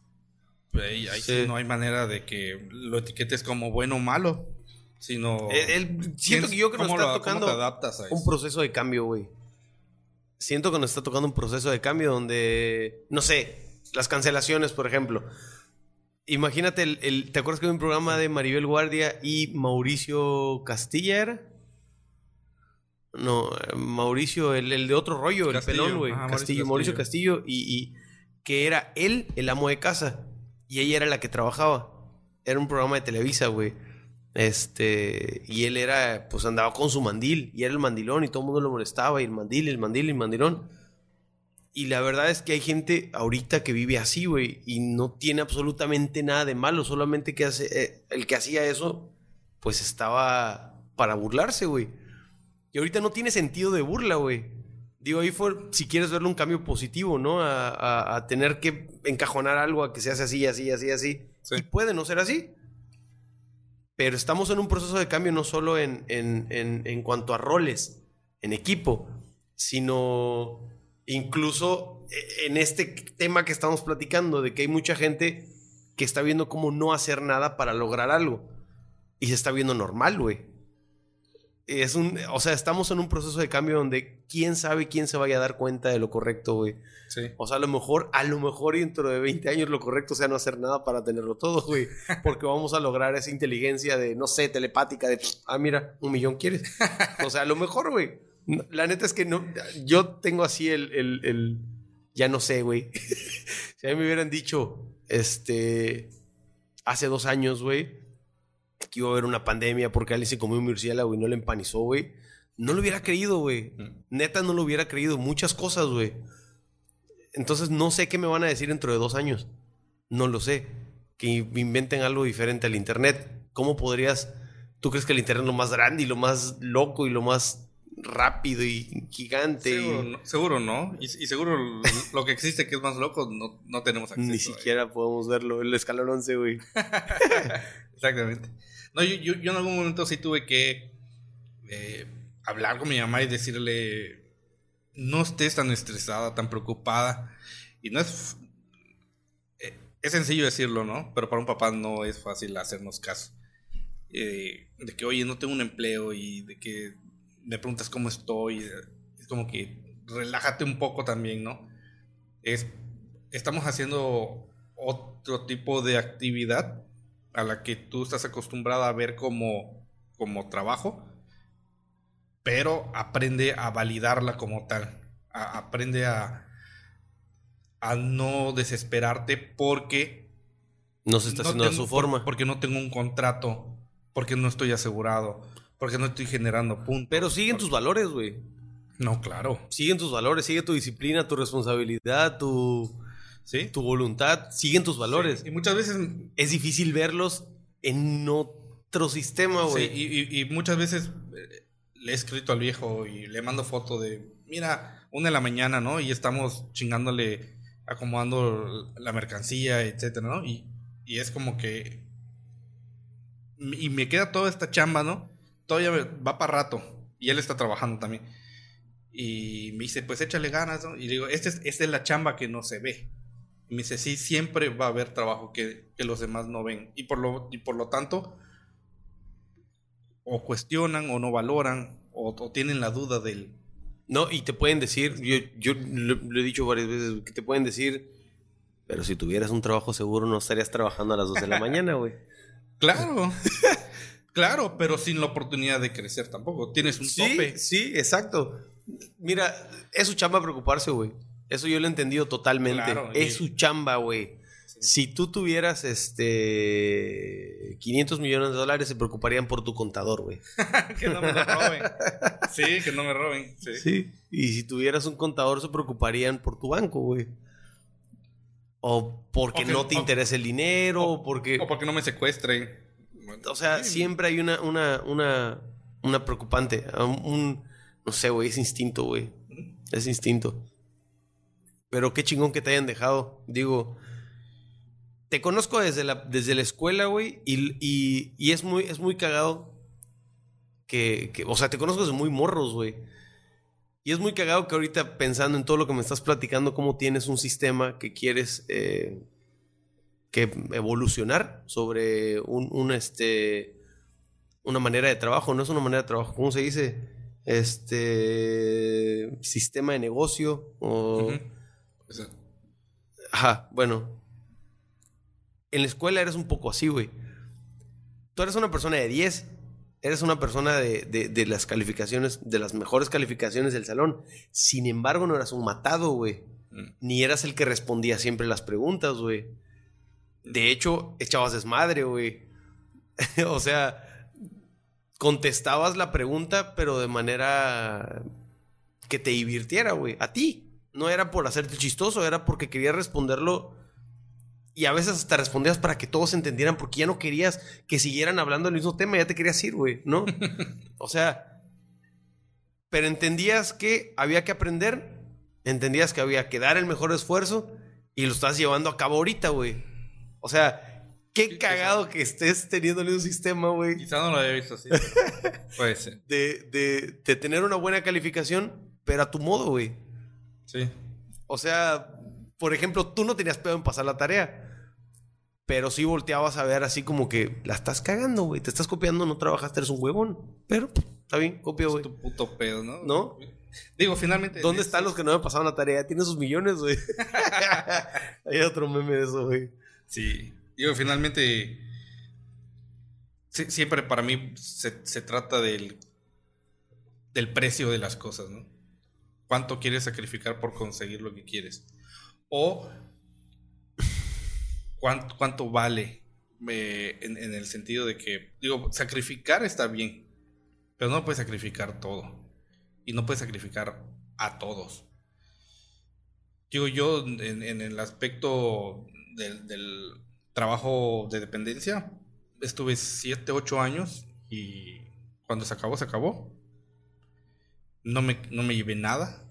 Ahí, sí. no hay manera de que lo etiquetes como bueno o malo, sino... siento que yo que nos está tocando un proceso de cambio, güey. Siento que nos está tocando un proceso de cambio donde, no sé, las cancelaciones, por ejemplo. Imagínate, el, ¿te acuerdas que hay un programa de Maribel Guardia y Mauricio Castilla era? No, Mauricio, el, de otro rollo, el pelón, güey. Castillo, Mauricio Castillo, y, que era él el amo de casa y ella era la que trabajaba. Era un programa de Televisa, güey. Este, y él era, pues andaba con su mandil y era el mandilón y todo el mundo lo molestaba y el mandil, el mandil, el mandilón. Y la verdad es que hay gente ahorita que vive así, güey, y no tiene absolutamente nada de malo, solamente que hace, eh, el que hacía eso, pues estaba para burlarse, güey. Y ahorita no tiene sentido de burla, güey. Digo, ahí fue, si quieres verlo, un cambio positivo, ¿no? A, tener que encajonar algo a que se hace así, así, así, así. Y puede no ser así. Pero estamos en un proceso de cambio no solo en, en, en cuanto a roles, en equipo, sino incluso e, en este tema que estamos platicando, de que hay mucha gente que está viendo cómo no hacer nada para lograr algo. Y se está viendo normal, güey. Es un, o sea, estamos en un proceso de cambio donde quién sabe quién se vaya a dar cuenta de lo correcto, güey. Sí. O sea, a lo mejor, a lo mejor dentro de 20 años lo correcto sea no hacer nada para tenerlo todo, güey. Porque vamos a lograr esa inteligencia de, no sé, telepática, de, ah, mira, un millón quieres. O sea, a lo mejor, güey la neta es que no. Yo tengo así el. el, ya no sé, güey. si a mí me hubieran dicho, este. Hace dos años, güey, que iba a haber una pandemia porque alguien se comió un murciélago y no le empanizó, güey. No lo hubiera creído, güey. Mm. Neta, no lo hubiera creído. Muchas cosas, güey. Entonces, no sé qué me van a decir dentro de dos años. No lo sé. Que inventen algo diferente al Internet. ¿Cómo podrías... ¿Tú crees que el Internet es lo más grande y lo más loco y lo más rápido y gigante. Seguro, no. Y, seguro lo que existe que es más loco, no, tenemos acceso. Ni siquiera podemos verlo. El escalón 11, güey. Exactamente. No, yo, yo, en algún momento sí tuve que eh, hablar con mi mamá y decirle, no estés tan estresada, tan preocupada. Y no es... Eh, es sencillo decirlo, ¿no? Pero para un papá no es fácil hacernos caso. Eh, de que, oye, no tengo un empleo y de que me preguntas cómo estoy, es como que relájate un poco también, ¿no? Es, estamos haciendo otro tipo de actividad a la que tú estás acostumbrada a ver como, como trabajo, pero aprende a validarla como tal, aprende a, a no desesperarte porque... No se está haciendo de su forma. Porque no tengo un contrato, porque no estoy asegurado porque no estoy generando puntos. Pero siguen tus valores, güey. No, claro. Siguen tus valores, sigue tu disciplina, tu responsabilidad, tu, ¿Sí? tu voluntad, siguen tus valores. Y muchas veces... Es difícil verlos en otro sistema, güey. Sí, y, muchas veces eh, le he escrito al viejo y le mando foto de, mira, una de la mañana, ¿no? Y estamos chingándole, acomodando la mercancía, etcétera, ¿no? Y, y es como que... Y me queda toda esta chamba, ¿no? todavía va para rato. Y él está trabajando también. Y me dice, pues échale ganas, ¿no? Y digo, esta es, esta es la chamba que no se ve. Y me dice, sí, siempre va a haber trabajo que, los demás no ven. Y por lo, y por lo tanto, o cuestionan o no valoran o, tienen la duda del... No, y te pueden decir, yo, yo lo, he dicho varias veces, que te pueden decir, pero si tuvieras un trabajo seguro no estarías trabajando a las 2 de la mañana, güey. Claro. Claro, pero sin la oportunidad de crecer tampoco. Tienes un sí, tope. Sí, exacto. Mira, es su chamba preocuparse, güey. Eso yo lo he entendido totalmente. es su chamba, güey. Si tú tuvieras este 500 millones de dólares, se preocuparían por tu contador, güey. que no me lo roben. Sí, que no me roben. Sí. Y si tuvieras un contador, se preocuparían por tu banco, güey. O porque no te interesa el dinero, o, porque... O porque no me secuestren. O sea, siempre hay una, una, una, una preocupante. Un, no sé, güey, es instinto, güey. Es instinto. Pero qué chingón que te hayan dejado. Digo, te conozco desde la, desde la escuela, güey, y, es, muy, es muy cagado que, o sea, te conozco desde muy morros, güey. Y es muy cagado que ahorita pensando en todo lo que me estás platicando, cómo tienes un sistema que quieres eh, que evolucionar sobre un, este, una manera de trabajo, no es una manera de trabajo, ¿cómo se dice? Este sistema de negocio o... Ajá, bueno. En la escuela eres un poco así, güey. Tú eres una persona de 10 eres una persona de, las calificaciones, de las mejores calificaciones del salón. Sin embargo, no eras un matado, güey. Mm. Ni eras el que respondía siempre las preguntas, güey. De hecho, echabas desmadre, güey. o sea, contestabas la pregunta, pero de manera que te divirtiera, güey. A ti. No era por hacerte chistoso, era porque querías responderlo y a veces hasta respondías para que todos entendieran porque ya no querías que siguieran hablando del mismo tema, ya te querías ir, güey, ¿no? o sea, pero entendías que había que aprender, entendías que había que dar el mejor esfuerzo y lo estás llevando a cabo ahorita, güey. O sea, qué cagado que estés teniendo un sistema, güey. Quizá no lo había visto así. puede ser. De, de, de tener una buena calificación, pero a tu modo, güey. Sí. O sea, por ejemplo, tú no tenías pedo en pasar la tarea. Pero sí volteabas a ver así como que la estás cagando, güey. Te estás copiando, no trabajaste, eres un huevón. Pero está bien, copio, güey. Es tu puto pedo, ¿no? ¿No? Digo, finalmente. ¿Dónde están los que no me pasaron la tarea? Tiene sus millones, güey. Hay otro meme de eso, güey. Sí. Digo, finalmente. siempre para mí se, se trata del. del precio de las cosas, ¿no? ¿Cuánto quieres sacrificar por conseguir lo que quieres? O cuánto, vale en, el sentido de que, digo, sacrificar está bien, pero no puedes sacrificar todo. Y no puedes sacrificar a todos. Digo, yo en, el aspecto del, trabajo de dependencia, estuve 7, 8 años y cuando se acabó, se acabó. No me, no me llevé nada.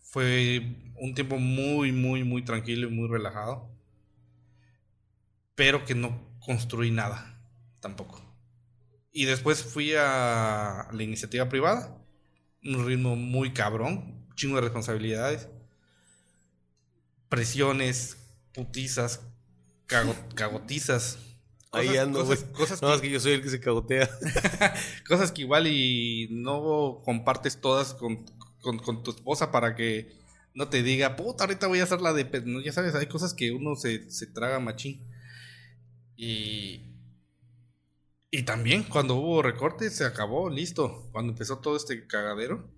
Fue un tiempo muy, muy, muy tranquilo y muy relajado pero que no construí nada tampoco. Y después fui a la iniciativa privada, un ritmo muy cabrón, chingo de responsabilidades, presiones, putizas, cagotizas. Ahí ando, cosas, cosas no, que... que yo soy el que se cagotea. cosas que igual y no compartes todas con, tu esposa para que no te diga, puta, ahorita voy a hacer la de... ya sabes, hay cosas que uno se, se traga machín. Y, y también cuando hubo recortes se acabó, listo. Cuando empezó todo este cagadero,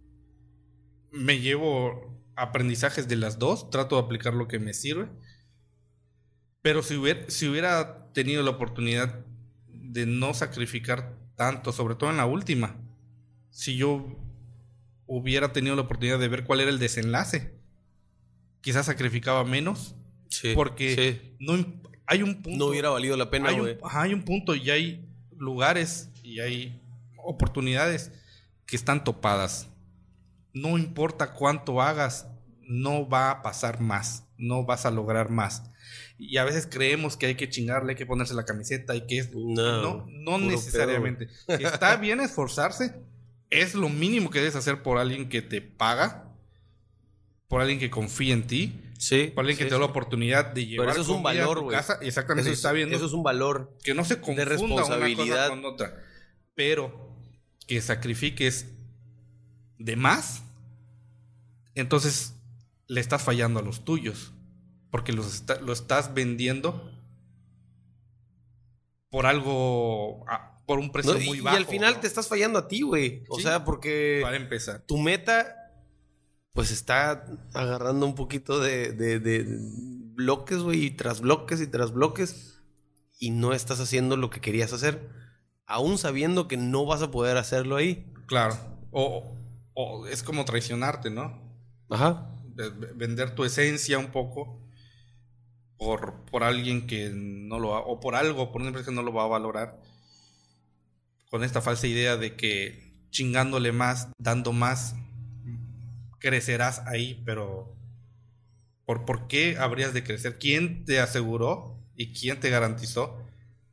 me llevo aprendizajes de las dos, trato de aplicar lo que me sirve. Pero si hubiera, si hubiera tenido la oportunidad de no sacrificar tanto, sobre todo en la última, si yo hubiera tenido la oportunidad de ver cuál era el desenlace, quizás sacrificaba menos. porque no, hay un punto. No hubiera valido la pena, güey. Hay, un punto y hay lugares y hay oportunidades que están topadas. No importa cuánto hagas, no va a pasar más, no vas a lograr más. Y a veces creemos que hay que chingarle, hay que ponerse la camiseta y que es... No, no, necesariamente. Está bien esforzarse, es lo mínimo que debes hacer por alguien que te paga, por alguien que confía en ti, Sí. Alguien que te da la oportunidad de llevar Pero eso es un valor, güey. Exactamente, eso está viendo. Eso es un valor. Que no se confunda de responsabilidad. una cosa con otra. Pero que sacrifiques de más, entonces le estás fallando a los tuyos. Porque los lo estás vendiendo por algo, por un precio muy bajo. Y al final te estás fallando a ti, güey. O sea, porque... Para empezar. Tu meta pues está agarrando un poquito de, de, bloques, güey, y tras bloques y tras bloques, y no estás haciendo lo que querías hacer, aún sabiendo que no vas a poder hacerlo ahí. Claro. O, o es como traicionarte, ¿no? Ajá. Vender tu esencia un poco por, por alguien que no lo va, o por algo, por una empresa que no lo va a valorar, con esta falsa idea de que chingándole más, dando más, crecerás ahí, pero ¿por, ¿por qué habrías de crecer? ¿Quién te aseguró ¿Y quién te garantizó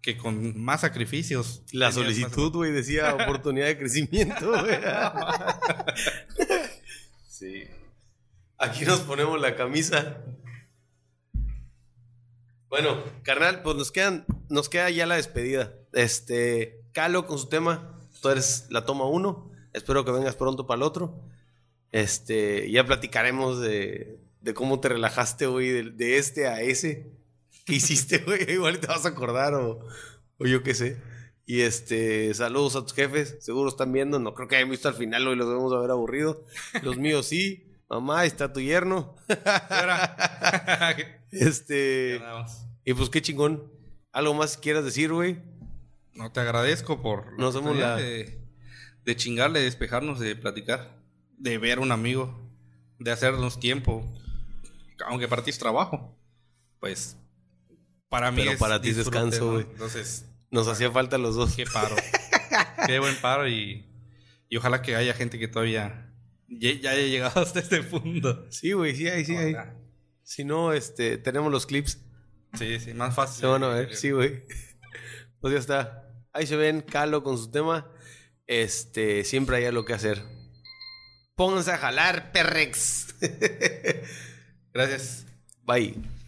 que con más sacrificios... La solicitud, güey, decía oportunidad de crecimiento, güey. sí. Aquí nos ponemos la camisa. Bueno, carnal, pues nos quedan, nos queda ya la despedida. Este, Calo con su tema. Tú eres la toma uno. Espero que vengas pronto para el otro. Este, ya platicaremos de, cómo te relajaste, güey, de, este a ese. ¿Qué hiciste, güey? Igual te vas a acordar o, o yo qué sé. Y este, saludos a tus jefes. Seguro están viendo. No creo que hayan visto al final, hoy los debemos haber aburrido. Los míos sí. Mamá, está tu yerno. este. Y pues qué chingón. ¿Algo más quieras decir, güey? No, te agradezco por no somos la... de, de chingarle, de despejarnos, de platicar, de ver a un amigo, de hacernos tiempo. Aunque para ti es trabajo, pues para mí Pero para ti es descanso, güey. Entonces, nos hacía falta los dos. Qué paro. qué buen paro y, y ojalá que haya gente que todavía ya, haya llegado hasta este punto. Sí, güey, sí hay, sí hay. Si no, este, tenemos los clips. Sí, sí, más fácil. Se van a ver, sí, güey. Pues ya está. Ahí se ven Calo con su tema. Este, siempre hay algo que hacer. Pónganse a jalar, perrex. Gracias. Bye.